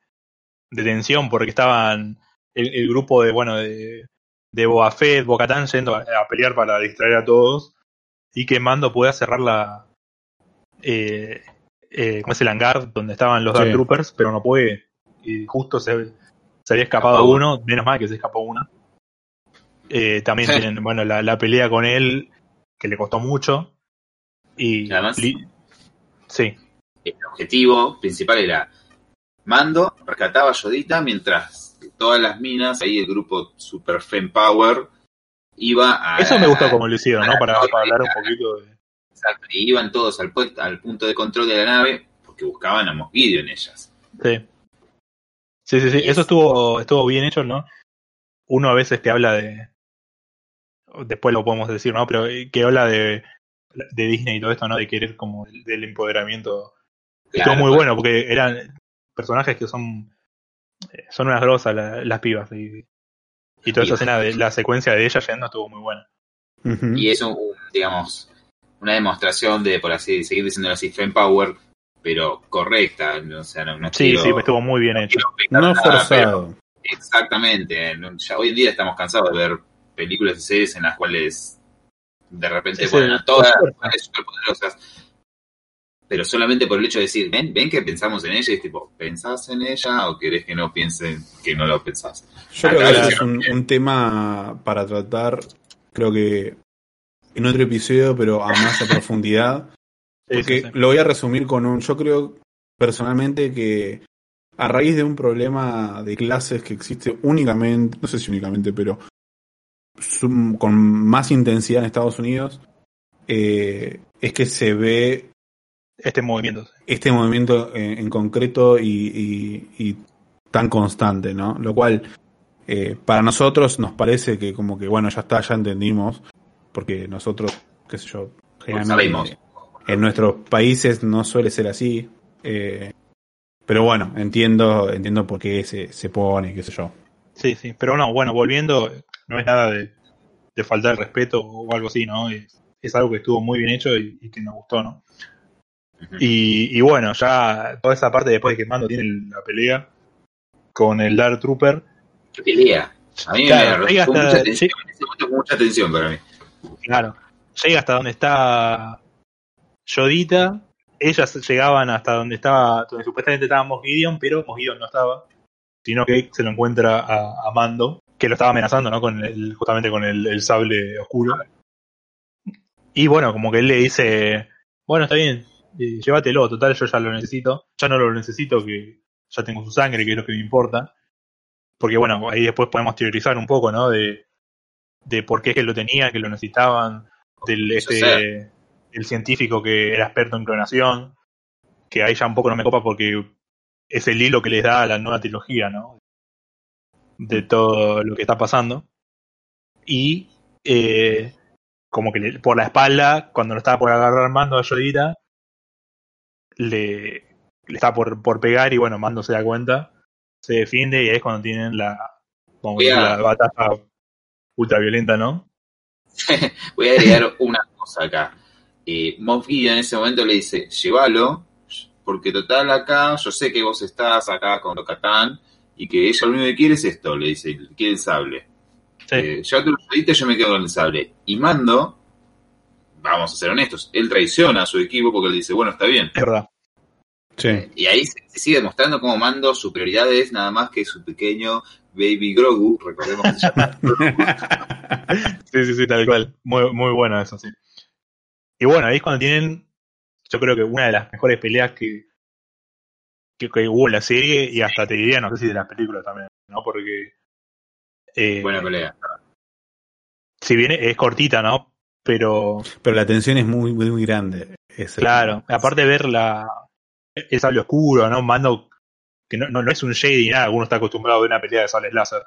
de tensión, porque estaban el, el grupo de, bueno, de, de Boba Fett, Bo-Katan yendo a, a pelear para distraer a todos. Y que Mando pueda cerrar la. Eh, eh, ¿Cómo es el hangar donde estaban los Dark Sí. Troopers? Pero no puede. Y justo se, se había escapado Escapó uno, menos mal que se escapó uno. Eh, también tienen, bueno, la, la pelea con él, que le costó mucho. Y. Y además- li- sí, El objetivo principal era Mando rescataba a Yodita mientras todas las minas, ahí el grupo Super Fem Power, iba a. Eso me gustó como lo hicieron, ¿no? Para, para hablar un poquito de. Exacto, y iban todos al, al punto de control de la nave porque buscaban a Mosquidio en ellas. Sí. Sí, sí, sí. Y Eso es- estuvo, estuvo bien hecho, ¿no? Uno a veces que habla de. Después lo podemos decir, ¿no? Pero eh, que habla de, de Disney y todo esto, ¿no? De querer como del, empoderamiento. Claro, estuvo muy pues, bueno porque eran personajes que son. eh, Son unas grosas la- las pibas. Y, y toda esa escena de la secuencia de ella yendo estuvo muy buena. Y es un, un, digamos, una demostración de, por así seguir diciéndolo así, Fem Power, pero correcta. O sea, no, no Sí, quiero- sí, estuvo muy bien no hecho. No nada, forzado. Exactamente. Ya hoy en día estamos cansados de ver películas y series en las cuales de repente Sí, sí, ponen a todas mujeres superpoderosas. Pero solamente por el hecho de decir, ven, ven que pensamos en ella, y es tipo, ¿pensás en ella o querés que no piensen que no lo pensás? Yo creo que Acá ese lo es un, un tema para tratar, creo que en otro episodio, pero a más a profundidad. Porque sí, sí. lo voy a resumir con un. Yo creo personalmente que a raíz de un problema de clases que existe únicamente, no sé si únicamente, pero con más intensidad en Estados Unidos, eh, es que se ve Este movimiento. este movimiento en, en concreto y, y- y tan constante, ¿no? Lo cual eh, para nosotros nos parece que como que bueno ya está, ya entendimos, porque nosotros, qué sé yo, generalmente sabemos. en nuestros países no suele ser así, eh, pero bueno entiendo entiendo por qué se, se pone, qué sé yo. Sí, sí, pero no, bueno, volviendo, no es nada de, de faltar el respeto o algo así, ¿no? Es, es algo que estuvo muy bien hecho y, y que nos gustó, ¿no? Y, y bueno, ya toda esa parte después de que Mando tiene la pelea con el Dark Trooper, ¿Qué pelea? A mí Claro, me llega hasta- mucha atención, sí. en ese momento fue mucha atención para mí. claro, llega hasta donde está Yodita, ellas llegaban hasta donde estaba, donde supuestamente estaba Mos Gideon, pero Mos Gideon no estaba, sino que se lo encuentra a, a Mando, que lo estaba amenazando, ¿no? Con el, justamente con el, el sable oscuro. Y bueno, como que él le dice, bueno, está bien, eh, llévatelo, total, yo ya lo necesito, ya no lo necesito, que ya tengo su sangre, que es lo que me importa. Porque bueno, ahí después podemos teorizar un poco, ¿no? De, de por qué es que lo tenía, que lo necesitaban, del este, el científico que era experto en clonación, que ahí ya un poco no me copa porque es el hilo que les da a la nueva trilogía, ¿no? De todo lo que está pasando. Y eh, como que le- por la espalda, cuando lo estaba por agarrar Mando a Yodita, le, le está por, por pegar y bueno, Mando se da cuenta, se defiende y ahí es cuando tienen la, vamos a decir, la batalla ultraviolenta, ¿no? Voy a agregar una cosa acá. Eh, Moff en ese momento le dice, llévalo, porque total acá, yo sé que vos estás acá con Catán y que ella lo único que quiere es esto, le dice, quiere el sable. Sí. Eh, llévate los y yo me quedo con el sable. Y Mando, vamos a ser honestos, él traiciona a su equipo porque él dice, bueno, está bien. Es verdad. Sí. Y ahí se, se sigue demostrando cómo Mando su prioridad es nada más que su pequeño Baby Grogu, recordemos que se llama Sí, sí, sí, tal cual. Muy, muy bueno eso, sí. Y bueno, ahí es cuando tienen, yo creo que una de las mejores peleas que, que, que hubo en la serie y hasta te diría, no sé si de las películas también, ¿no? Porque eh, Buena pelea. si bien es cortita, ¿no? Pero Pero la tensión es muy, muy, muy grande. Es el- claro, aparte de ver la el sable oscuro, ¿no? Mando que no, no, no es un Jedi ni nada, uno está acostumbrado a ver una pelea de sables láser.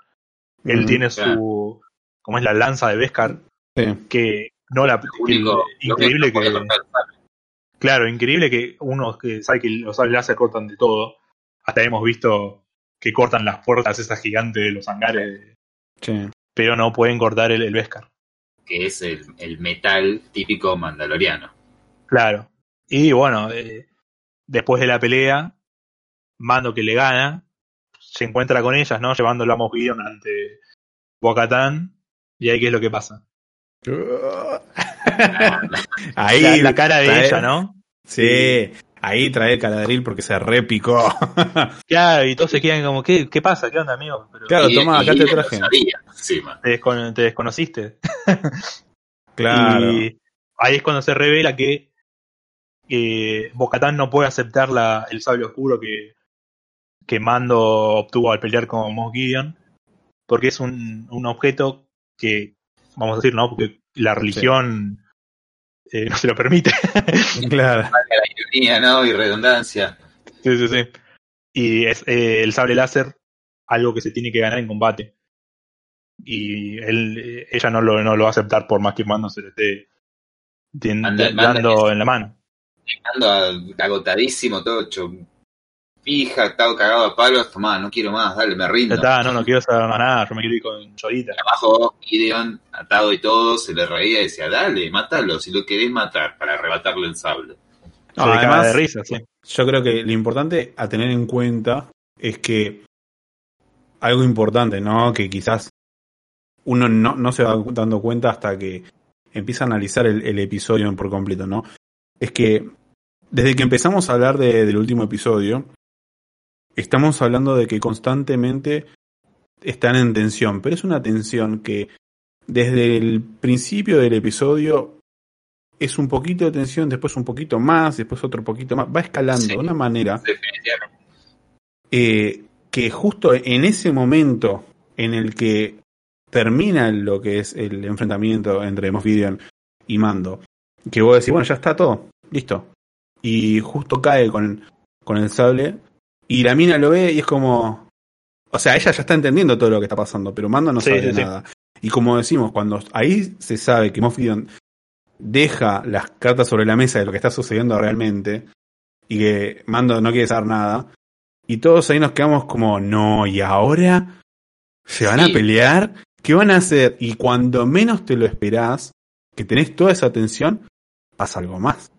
Él Mm, tiene claro. su como es la lanza de Beskar, sí. que no la único, que- increíble que. Claro, increíble que uno que sabe que los sables láser cortan de todo. Hasta hemos visto que cortan las puertas esas gigantes de los hangares, Sí. pero no pueden cortar el, el Beskar. Que es el, el metal típico mandaloriano. Claro. Y bueno, eh, después de la pelea, Mando que le gana, se encuentra con ellas, ¿no? Llevándolo a Moff ante Bo-Katan. Y ahí qué es lo que pasa. Ahí La, la cara de ella, ¿no? Sí, ahí trae el caladril porque se repicó. Claro, y todos se quedan como, ¿qué, qué pasa? ¿Qué onda, amigo? Pero, Claro, toma, y acá te traje. sabía, te, descon- te desconociste. claro. Y ahí es cuando se revela que eh, Bocatán no puede aceptar la, el sable oscuro que, que Mando obtuvo al pelear con Moff Gideon, porque es un, un objeto que, vamos a decir, ¿no? Porque la religión eh, no se lo permite. Claro. ¿No? Y redundancia. sí, sí, sí. Y es eh, el sable láser, algo que se tiene que ganar en combate. Y él, eh, ella no lo, no lo va a aceptar por más que Mando se le esté dando en la mano. Ando agotadísimo, todo hecho fija, estado cagado a palos, tomá, no quiero más, dale, me Ya rindo. está, no, no quiero saber más nada, yo me quiero ir con Yodita. Abajo, Gideon, atado y todo, se le reía y decía, dale, mátalo, si lo querés matar, para arrebatarle el sable. No, Se además, de risa, sí. yo creo que lo importante a tener en cuenta es que algo importante, ¿no? Que quizás uno no, no se va dando cuenta hasta que empieza a analizar el, el episodio por completo, ¿no? Es que desde que empezamos a hablar de- del último episodio, estamos hablando de que constantemente están en tensión, pero es una tensión que desde el principio del episodio es un poquito de tensión, después un poquito más, después otro poquito más, va escalando Sí. de una manera eh, que justo en ese momento en el que termina lo que es el enfrentamiento entre Moff Gideon y Mando, que vos decís, bueno, ya está todo, listo. Y justo cae con, con el sable y la mina lo ve y es como... O sea, ella ya está entendiendo todo lo que está pasando, pero Mando no Sí, sabe sí, sí. nada. Y como decimos, cuando ahí se sabe que Moff Gideon deja las cartas sobre la mesa de lo que está sucediendo realmente y que Mando no quiere saber nada, y todos ahí nos quedamos como, no, ¿y ahora? ¿Se van Sí. a pelear? ¿Qué van a hacer? Y cuando menos te lo esperás, que tenés toda esa tensión, pasa algo más.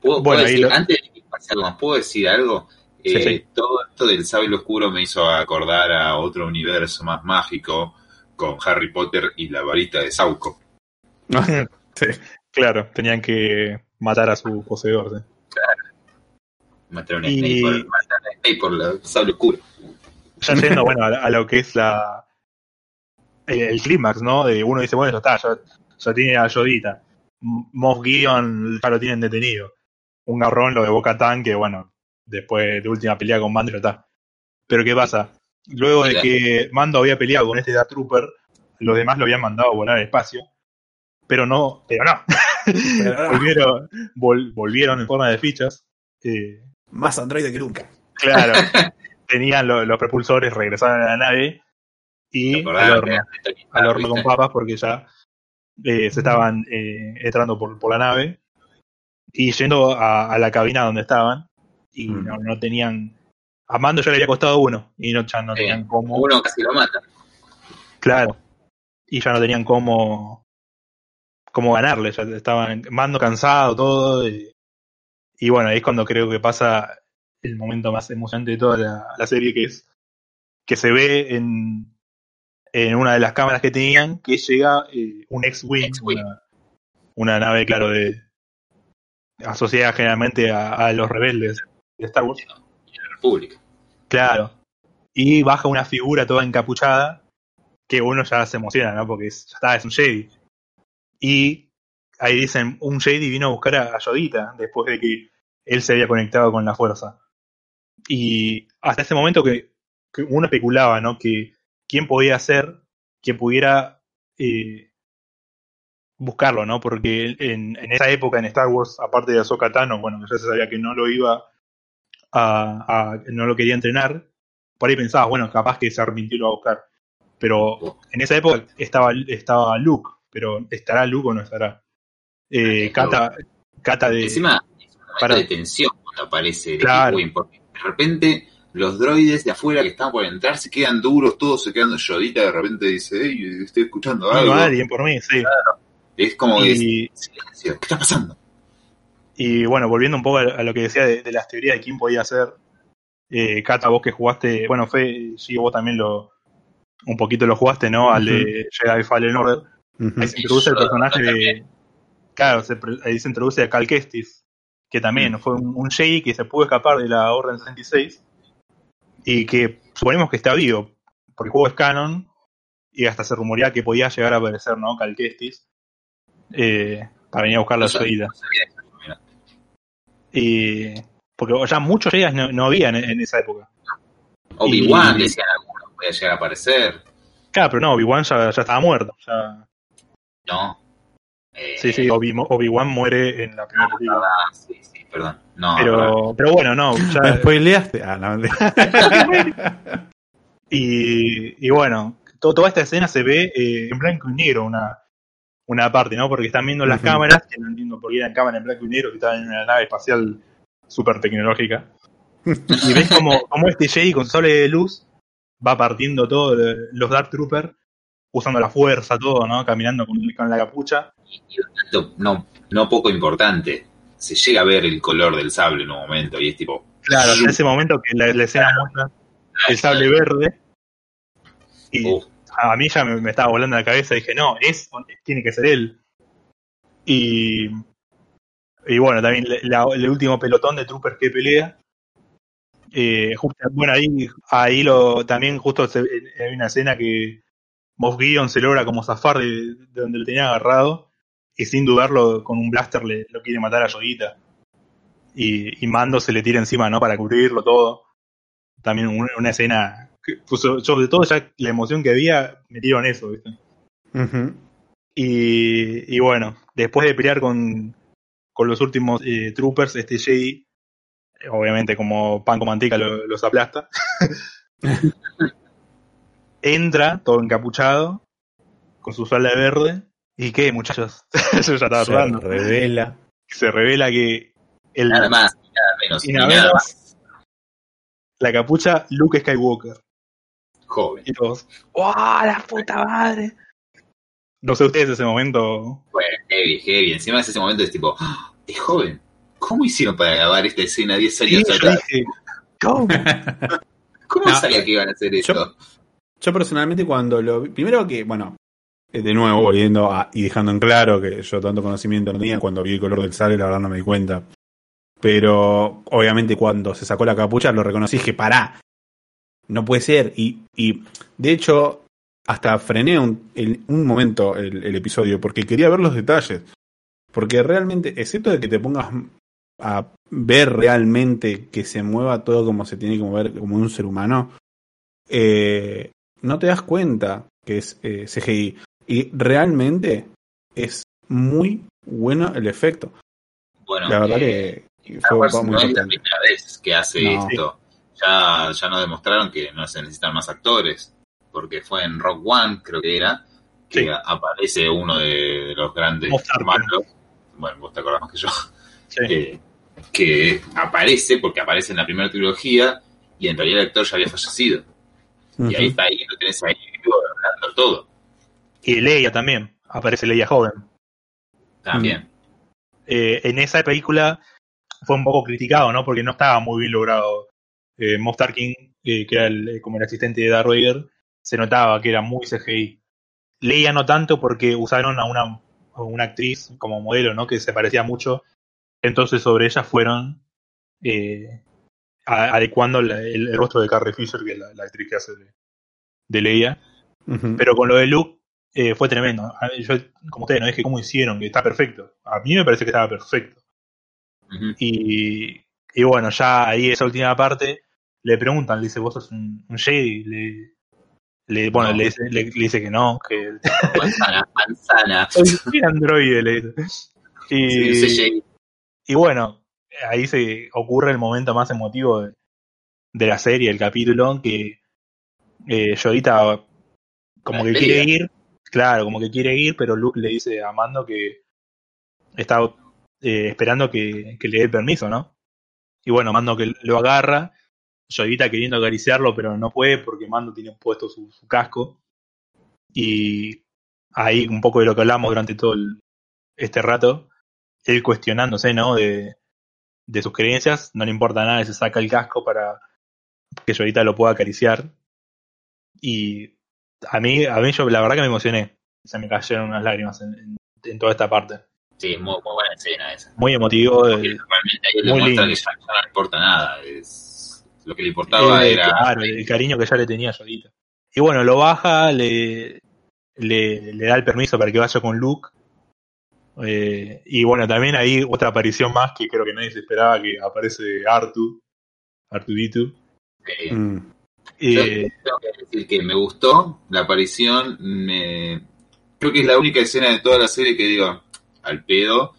¿Puedo, Bueno, puedo ahí decir, lo- antes de que pase algo más, ¿puedo decir algo? Sí, Eh, sí. Todo esto del sable oscuro me hizo acordar a otro universo más mágico con Harry Potter y la varita de Sauco. sí. Claro, tenían que matar a su poseedor. ¿sí? Mataron a Y- Snape por, mataron a la sable oscuro. Ya yendo, bueno, a, lo que es la el, el clímax, ¿no? De uno dice, bueno, ya está, ya, ya tiene a Yodita. Moff Gideon ya lo tienen detenido. Un garrón lo de Boca Tan, que bueno, después de última pelea con Mando ya está. Pero ¿qué pasa? Luego de que Mando había peleado con este Dark Trooper, los demás lo habían mandado a volar al espacio. Pero no, pero no. volvieron, vol- volvieron en forma de fichas. Eh, Más androide que nunca. Claro. Tenían lo- los propulsores, regresaron a la nave ¿Te y al horno, al con papas porque ya eh, se estaban eh, entrando por, por la nave y yendo a, a la cabina donde estaban y Mm. no, no tenían... A Mando ya le había costado uno y no, ya no tenían cómo... Uno casi lo mata. Claro. Y ya no tenían cómo, cómo ganarle, ya estaban mando cansado, todo. Y, y bueno, ahí es cuando creo que pasa el momento más emocionante de toda la, la serie, que es que se ve en, en una de las cámaras que tenían que llega eh, un X-Wing, una, una nave, claro, de asociada generalmente a, a los rebeldes de Star Wars. Y la República. Claro. Y baja una figura toda encapuchada que uno ya se emociona, ¿no? Porque es, ya está, es un Jedi. Y ahí dicen, un Jedi vino a buscar a, Yodita después de que él se había conectado con la fuerza. Y hasta ese momento que, uno especulaba, ¿no? Que quién podía ser que pudiera eh, buscarlo, ¿no? Porque en, esa época en Star Wars, aparte de Ahsoka Tano, bueno, ya se sabía que no lo iba a, no lo quería entrenar, por ahí pensaba, bueno, capaz que se arrepintió y lo va a buscar. Pero en esa época estaba, estaba Luke, pero ¿estará Luke o no estará? Eh, Kata, Kata de... Encima, para de tensión cuando aparece claro. porque de repente los droides de afuera que están por entrar se quedan duros, todos se quedan Yodita de repente dice, hey, estoy escuchando algo. No, alguien por mí, sí. Claro. Es como y, silencio, ¿qué está pasando? Y bueno, volviendo un poco a lo que decía de, de las teorías de quién podía ser, eh, Cata, vos que jugaste, bueno, fue, sí, vos también lo, un poquito lo jugaste, ¿no? Al uh -huh. de Jedi Fallen Order. Uh -huh. Ahí se introduce el personaje de, claro, se, ahí se introduce a Cal Kestis, que también uh -huh. fue un, un Jedi que se pudo escapar de la Orden 66 y que suponemos que está vivo, porque el juego es canon y hasta se rumorea que podía llegar a aparecer, ¿no? Cal Kestis eh, para venir a buscar la salida. Y porque ya muchos Jedi no, no había en, en, esa época. Obi-Wan decían algunos, podía llegar a aparecer. Claro, pero no, Obi-Wan ya, ya, estaba muerto. Ya... No. Eh... Sí, sí, Obi-Wan Obi muere en la primera ah, película. Ah, sí, sí, perdón. No, pero, pero bueno, no. Ya... ¿Me spoileaste? Ah, no, y, y bueno, to, toda esta escena se ve eh, en blanco y negro, una, una parte, ¿no? Porque están viendo las uh -huh. cámaras, que no entiendo por qué eran cámaras en blanco y negro, que estaban en una nave espacial súper tecnológica. y ves como, como este Jedi con sole de luz va partiendo todos los Dark Troopers, usando la fuerza, todo, ¿no? Caminando con, con la capucha. Y, y no, no poco importante, se llega a ver el color del sable en un momento, y es tipo. Claro, en ese momento que la, la escena muestra el sable verde. Y Uf. a mí ya me, me, estaba volando la cabeza y dije, no, es, tiene que ser él. Y. Y bueno, también la, el último pelotón de troopers que pelea. Eh, justo, bueno, ahí, ahí lo, también justo se, hay una escena que Moff Gideon se logra como zafar de, de, donde lo tenía agarrado y sin dudarlo con un blaster le, lo quiere matar a Yodita. Y, y, Mando se le tira encima, ¿no? Para cubrirlo todo. También una, una escena, que, pues, sobre todo ya la emoción que había, metieron eso, ¿viste? Uh -huh. y, y bueno, después de pelear con, con los últimos eh, troopers, este Jedi, obviamente como pan con manteca lo, los aplasta. Entra todo encapuchado, con su sala verde. ¿Y qué, muchachos? Eso ya estaba Se revela. Se revela que el. Nada más, nada menos. Y nada menos. Más. La capucha Luke Skywalker. Joven. Y todos. ¡Wow! ¡La puta madre! No sé ustedes ese momento. Bueno, heavy, heavy. Encima de ese momento es tipo, ¡Oh, es joven. ¿Cómo hicieron para grabar esta escena 10 años sí, atrás? Dije, ¿Cómo? ¿Cómo no, sabía que iban a hacer eso? Yo, personalmente cuando lo vi, primero que, bueno, eh, de nuevo volviendo y dejando en claro que yo tanto conocimiento no tenía cuando vi el color del sable, la verdad no me di cuenta. Pero obviamente cuando se sacó la capucha lo reconocí, dije, pará, no puede ser. Y, y de hecho, hasta frené un, un momento el, el, episodio porque quería ver los detalles. Porque realmente, excepto de que te pongas a ver realmente que se mueva todo como se tiene que mover como un ser humano, eh, no te das cuenta que es eh, CGI. Y realmente es muy bueno el efecto. Bueno, la verdad eh, que fue muy no es la primera vez que hace no. esto. Ya, ya nos demostraron que no se necesitan más actores porque fue en Rock One, creo que era, que sí. aparece uno de, de los grandes malos. Bueno, vos te acordás más que yo. Sí. Eh, que aparece, porque aparece en la primera trilogía, y en realidad el actor ya había fallecido. Uh -huh. Y ahí está, ahí lo tenés ahí hablando todo. Y Leia también, aparece Leia joven. También. Eh, en esa película fue un poco criticado, ¿no? Porque no estaba muy bien logrado. Eh, Moff Tarkin, eh, que era el, como el asistente de Darth Vader, se notaba que era muy CGI. Leia no tanto porque usaron a una, a una actriz como modelo, ¿no? Que se parecía mucho. Entonces sobre ella fueron eh, adecuando la, el, el, rostro de Carrie Fisher, que es la, la actriz que hace de, de Leia. Uh -huh. Pero con lo de Luke eh, fue tremendo. Yo, como ustedes, no dije cómo hicieron, que está perfecto. A mí me parece que estaba perfecto. Uh -huh. Y y bueno, ya ahí esa última parte le preguntan, le dice, vos sos un, un Jedi, le, le, bueno, No. le, dice, le, le dice que no, que Manzana, manzana. soy un androide, le dice. Y, Sí, y bueno, ahí se ocurre el momento más emotivo de, de la serie, el capítulo, que eh, como La que quiere ir, claro, como que quiere ir, pero Luke le dice a Mando que está eh, esperando que, que le dé permiso, ¿no? Y bueno, Mando que lo agarra, Yodita queriendo acariciarlo, pero no puede porque Mando tiene puesto su, su casco. Y ahí un poco de lo que hablamos durante todo el- este rato, él cuestionándose, ¿no? De, de sus creencias, no le importa nada, se saca el casco para que Yodita lo pueda acariciar. Y a mí, a mí yo la verdad que me emocioné. Se me cayeron unas lágrimas en, en- en toda esta parte. Sí, muy, muy buena escena esa. Muy emotivo. Porque eh, realmente ahí muy lindo. que ya, ya no le importa nada. Es, lo que le importaba eh, era. claro, el cariño que ya le tenía a Yodita. Y bueno, lo baja, le, le, le da el permiso para que vaya con Luke. Eh, y bueno, también hay otra aparición más que creo que nadie se esperaba, que aparece Artu, Arturito. que- Mm. Eh, tengo que decir que me gustó la aparición. Me... Creo que es la única escena de toda la serie que digo, al pedo,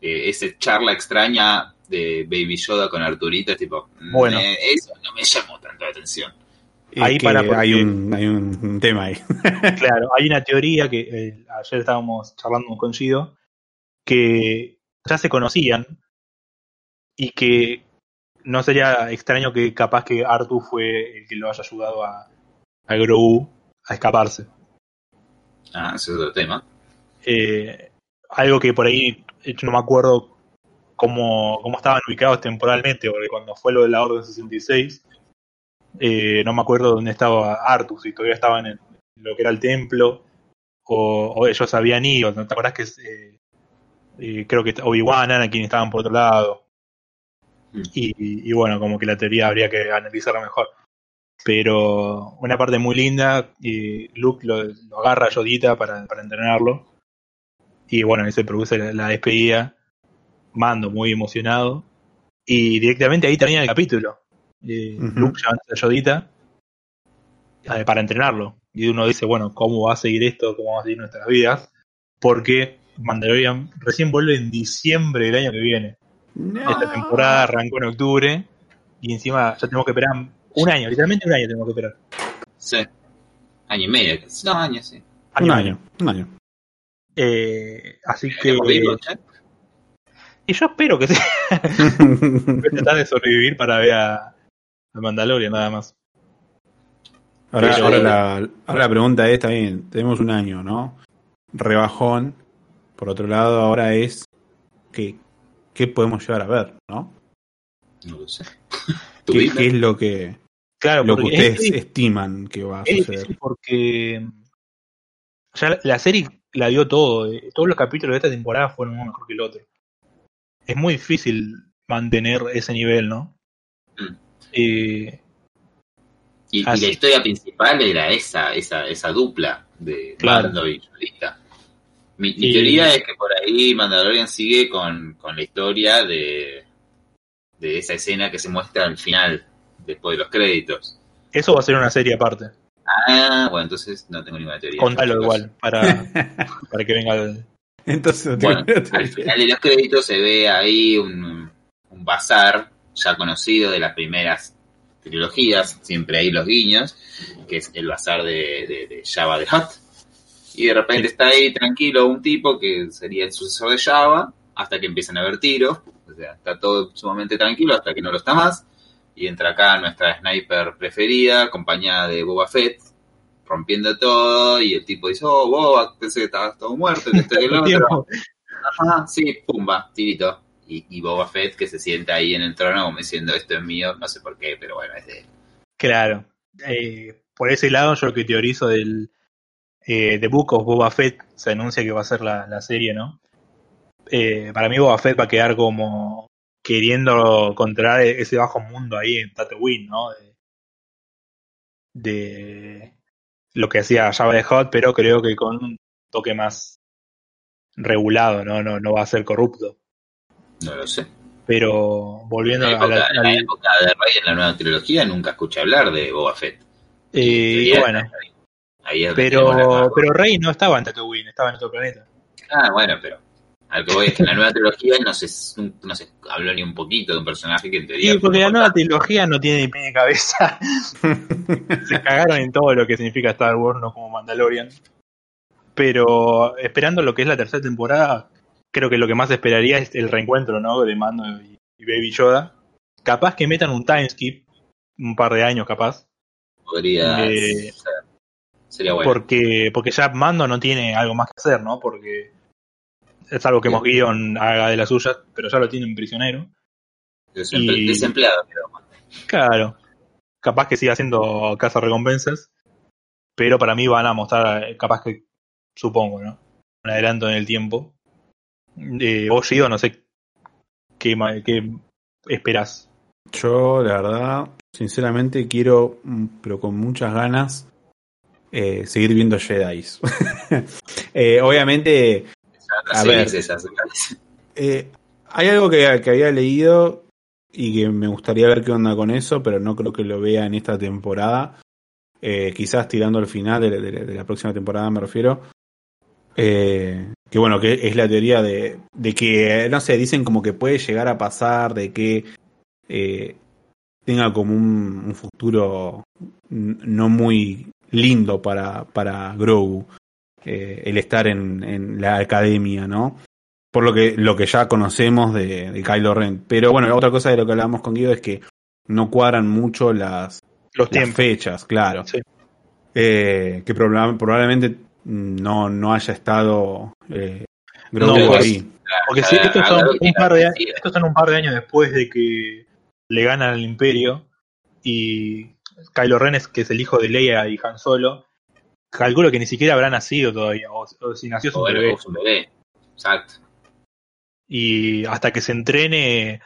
eh, esa charla extraña de Baby Yoda con Arturito, es tipo, Bueno. me- eso no me llamó tanto la atención. Ahí para porque- hay, un, hay un, un tema ahí. Claro, hay una teoría que eh, ayer estábamos charlando con Gido, que ya se conocían y que no sería extraño que capaz que Artu fue el que lo haya ayudado a, a Grogu a escaparse. Ah, ese es otro tema. Eh, algo que por ahí eh, yo no me acuerdo cómo, cómo estaban ubicados temporalmente, porque cuando fue lo de la Orden 66, eh, no me acuerdo dónde estaba Artu, si todavía estaban en lo que era el templo, o, o ellos habían ido, ¿no te acuerdas que eh, eh, creo que Obi-Wan, Anakin estaban por otro lado? Mm. Y, y bueno, como que la teoría habría que analizarla mejor. Pero una parte muy linda, y Luke lo, lo agarra a Yodita para, para entrenarlo. Y bueno, ahí se produce la, la despedida. Mando muy emocionado. Y directamente ahí termina el capítulo. Eh. Luke llama a Yodita eh, para entrenarlo. Y uno dice, bueno, ¿cómo va a seguir esto? ¿Cómo va a seguir nuestras vidas? Porque Mandalorian recién vuelve en diciembre del año que viene. Esta temporada arrancó en octubre y encima ya tenemos que esperar un año, literalmente un año tenemos que esperar. Sí. Año y medio. No, año, sí. Un año, un año. Eh, así que. Y yo espero que sí. Voy a tratar de sobrevivir para ver a, a Mandalorian nada más. Ahora, ahora, la, ahora la pregunta es, está bien, tenemos un año, ¿no? Rebajón. Por otro lado, ahora es que, ¿qué podemos llegar a ver, no? No lo sé. ¿Tu ¿Qué, es lo que, Claro, lo que ustedes es, estiman que va a es suceder? porque ya la, la serie la dio todo. eh, Todos los capítulos de esta temporada fueron uno mejor que el otro. Es muy difícil mantener ese nivel, ¿no? Mm. Eh, Y, la historia principal era esa, esa, esa dupla de Claro. Mando y Yolita. Mi, mi Y- teoría es que por ahí Mandalorian sigue con, con la historia de, de esa escena que se muestra al final, después de los créditos. eso va a ser una serie aparte. Ah, bueno, entonces no tengo ninguna teoría. Contalo igual, para, para que venga el, Entonces, no tengo Bueno, al final de los créditos se ve ahí un, un bazar ya conocido de las primeras trilogías, siempre hay los guiños, que es el bazar de, de, de Java de Hutt. Y de repente está ahí tranquilo un tipo que sería el sucesor de Java, hasta que empiezan a haber tiros. O sea, está todo sumamente tranquilo hasta que no lo está más. Y entra acá nuestra sniper preferida, acompañada de Boba Fett, rompiendo todo. Y el tipo dice: Oh, Boba, pensé que estabas todo muerto, que esto y el otro. Ajá, sí, pumba, tirito. Y, y Boba Fett que se sienta ahí en el trono como diciendo esto es mío, no sé por qué, pero bueno, es de él. Claro. Eh, por ese lado, yo lo que teorizo del eh, The Book of Boba Fett se anuncia que va a ser la, la serie, ¿no? Eh, para mí, Boba Fett va a quedar como queriendo controlar ese bajo mundo ahí en Tatooine, ¿no? De, de lo que hacía Java de Hot, pero creo que con un toque más regulado, ¿no? No, no va a ser corrupto. No lo sé. Pero volviendo En la a la, en la época de Rey en la nueva trilogía nunca escuché hablar de Boba Fett. eh, Y bueno, pero, pero Rey no estaba en Tatooine, estaba en otro planeta. Ah, bueno, pero al que voy es que en la nueva trilogía no se, no se habló ni un poquito de un personaje que en teoría Sí, porque la nueva trilogía no tiene ni pie ni cabeza. Se cagaron en todo lo que significa Star Wars, no como Mandalorian. Pero esperando lo que es la tercera temporada, creo que lo que más esperaría es el reencuentro, ¿no? De Mando y, y Baby Yoda. Capaz que metan un time skip, un par de años capaz, Podría Eh, ser. Sería bueno. porque, porque ya Mando no tiene algo más que hacer, ¿no? Porque es algo que Gideon haga de las suyas, pero ya lo tiene un prisionero. Desemple- y- Desempleado, Claro. Capaz que siga haciendo caza recompensas. Pero para mí van a mostrar, eh, capaz que, supongo, ¿no? Un adelanto en el tiempo. Eh, vos, Gido, no sé qué, qué esperás. Yo, la verdad, sinceramente quiero, mm, pero con muchas ganas, eh, seguir viendo Jedi. Eh, obviamente, A ver. eh, hay algo que, que había leído y que me gustaría ver qué onda con eso, pero no creo que lo vea en esta temporada. Quizás tirando al final de, de- de la próxima temporada, me refiero. Que bueno, que es la teoría de, de que, no sé, dicen como que puede llegar a pasar, de que tenga como un, un futuro no muy lindo para, para Grogu, eh, el estar en, en la academia, ¿no? Por lo que, lo que ya conocemos de, de Kylo Ren. Pero bueno, la otra cosa de lo que hablábamos con Guido es que no cuadran mucho las, Los las fechas, claro. Sí. Eh, que proba- probablemente no, no haya estado eh, No, pues, ahí. Porque si Ah, estos son, un par de, estos son un par de años después de que le ganan al Imperio y Kylo Ren es que es el hijo de Leia y Han Solo. Calculo que ni siquiera habrá nacido todavía, o, o si nació es un O bebé. un bebé. Exacto. Y hasta que se entrene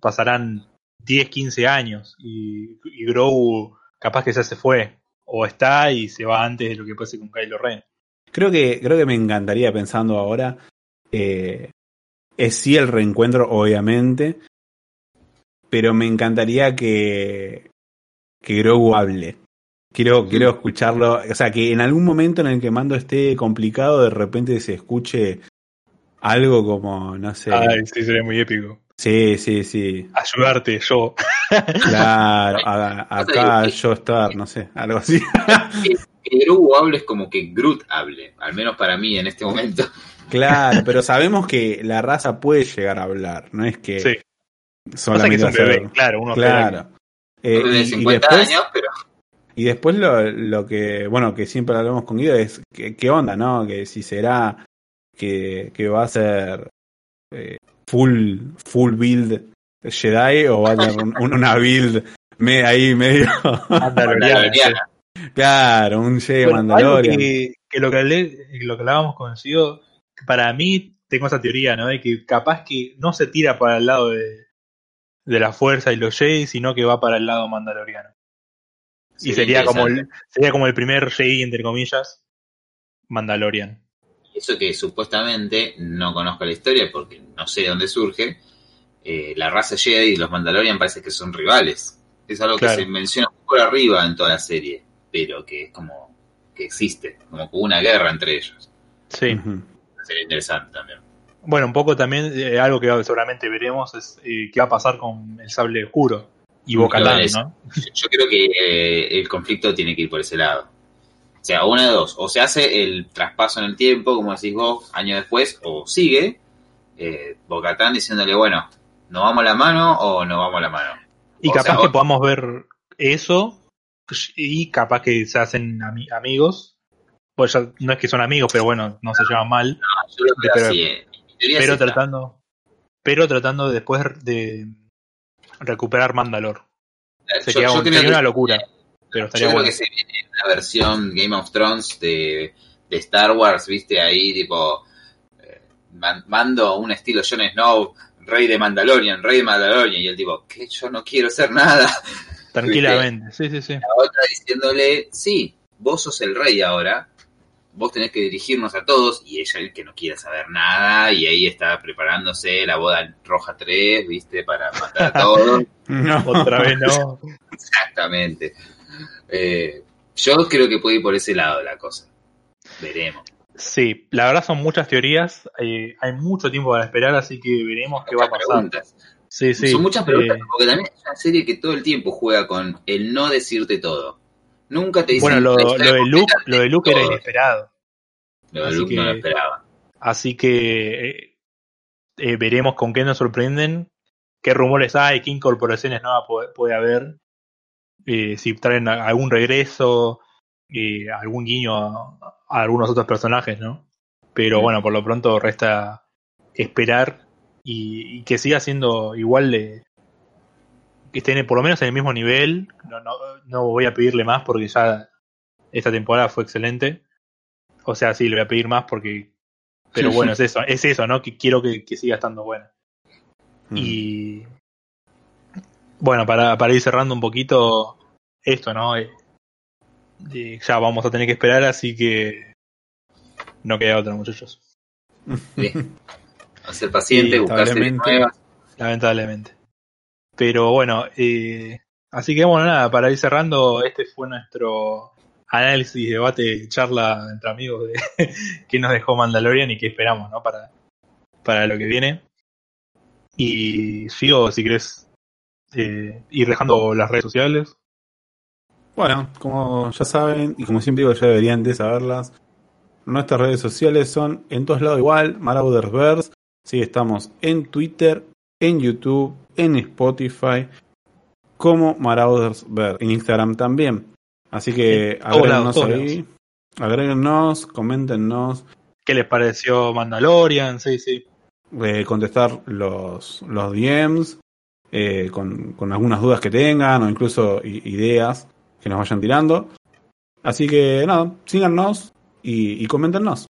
pasarán 10, 15 años y, y Grogu capaz que ya se fue o está y se va antes de lo que pase con Kylo Ren. Creo que, creo que me encantaría pensando ahora. eh, es sí el reencuentro, obviamente. Pero me encantaría que, que Grogu hable. Quiero, quiero escucharlo. O sea, que en algún momento en el que Mando esté complicado, de repente se escuche algo como, no sé. Ay, sí, sería muy épico. Sí, sí, sí. Ayudarte, yo. Claro, a- acá yo estar, no sé, algo así. Que, que Grogu hable es como que Groot hable. Al menos para mí en este momento. Claro, pero sabemos que la raza puede llegar a hablar, no es que Sí. Pasa que solamente es un bebé, claro, uno espera que- Claro. Eh, de y, y 50 después, años, pero y después lo, lo que, bueno, que siempre hablamos con Guido es que- qué onda, ¿no? Que si será que, que va a ser eh, full, full build Jedi o va a tener un- un- una build me, ahí medio. Mandaloriana. claro, un Jedi Bueno, algo Mandalorian. que, que lo que hablé, lo que hablábamos con Gio, para mí tengo esa teoría, ¿no? De que capaz que no se tira para el lado de, de la fuerza y los Jedi, sino que va para el lado mandaloriano. y sería como el, sería como el primer Jedi, entre comillas, Mandalorian. Eso que supuestamente no conozco la historia porque no sé de dónde surge. eh, la raza Jedi y los Mandalorian parece que son rivales. Es algo Claro. que se menciona por arriba en toda la serie, pero que es como que existe, como que hubo una guerra entre ellos. Sí. Sería interesante también. Bueno, un poco también, eh, algo que seguramente veremos es eh, qué va a pasar con el sable oscuro y Bocatán, ¿no? Yo, creo que eh, el conflicto tiene que ir por ese lado. O sea, una de dos. O se hace el traspaso en el tiempo, como decís vos, años después, o sigue eh, Bocatán diciéndole, bueno, ¿nos vamos a la mano o no vamos a la mano? Y O capaz sea, que podamos ver eso y capaz que se hacen ami- amigos. Pues ya no es que son amigos, pero bueno, no se llevan mal. Ah, yo lo veo Pero- así, eh. Es Pero tratando, pero tratando de después de recuperar Mandalor. Yo- Sería, yo un- creo sería que- una locura. Pero Yo estaría creo bueno. que se viene una versión Game of Thrones de, de Star Wars, viste, ahí tipo eh, man- mando un estilo Jon Snow, rey de Mandalorian, rey de Mandalorian, y el tipo, que yo no quiero hacer nada. Tranquilamente. Sí, sí, sí. La otra diciéndole, sí, vos sos el rey ahora, vos tenés que dirigirnos a todos y ella el que no quiere saber nada y ahí está preparándose la boda roja 3, viste, para matar a todos. No. Otra vez no. Exactamente. Eh, yo creo que puede ir por ese lado la cosa. Veremos. Sí, la verdad son muchas teorías. Hay, hay mucho tiempo para esperar, así que veremos qué va a pasar. preguntas. Sí, sí. Son muchas preguntas eh, porque también es una serie que todo el tiempo juega con el no decirte todo. Nunca te dicen bueno, lo, lo de Luke, lo de Luke era inesperado. Lo de así Luke no lo que- esperaba. Así que eh, eh, veremos con qué nos sorprenden, qué rumores hay, qué incorporaciones nuevas puede, puede haber, eh, si traen algún regreso, algún guiño a, a algunos otros personajes, ¿no? Pero bueno, por lo pronto resta esperar y, y que siga siendo igual de... que estén por lo menos en el mismo nivel. No, no, no voy a pedirle más porque ya esta temporada fue excelente. O sea, sí, le voy a pedir más porque pero bueno, es eso, es eso, ¿no? Que quiero que, que siga estando buena. Mm. Y bueno, para, para ir cerrando un poquito esto, ¿no? Eh, eh, ya vamos a tener que esperar, así que no queda otra, muchachos, Sí. A ser paciente, buscar nuevas. lamentablemente. Pero bueno, eh, así que bueno, nada, para ir cerrando, este fue nuestro análisis, debate, charla entre amigos de que nos dejó Mandalorian y qué esperamos, ¿no? Para, para lo que viene. Y sigo, si querés, eh, ir dejando las redes sociales. Bueno, como ya saben, y como siempre digo, ya deberían de saberlas, nuestras redes sociales son en todos lados igual, Maraudersverse. Sí, estamos en Twitter, en YouTube, en Spotify, como Maraudersverse, en Instagram también. Así que agréguenos ahí, agréguenos, coméntenos, ¿Qué les pareció Mandalorian? Sí, sí. eh, contestar los, los DMs eh, con, con algunas dudas que tengan o incluso ideas que nos vayan tirando. Así que nada, síganos y, y coméntenos.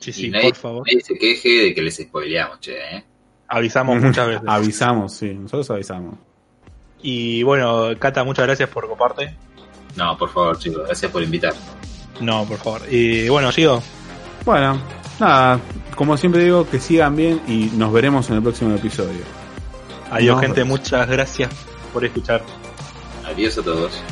Sí, Y sí, nadie, por favor. nadie se queje de que les spoileamos, che, ¿eh? Avisamos muchas veces. Avisamos, sí, nosotros avisamos. Y bueno, Cata, muchas gracias por coparte. No, por favor, chicos, gracias por invitar. No, por favor. Y bueno, Gigo, Bueno, nada, como siempre digo, que sigan bien y nos veremos en el próximo episodio. adiós Nos gente, vemos. muchas gracias por escuchar. Adiós a todos.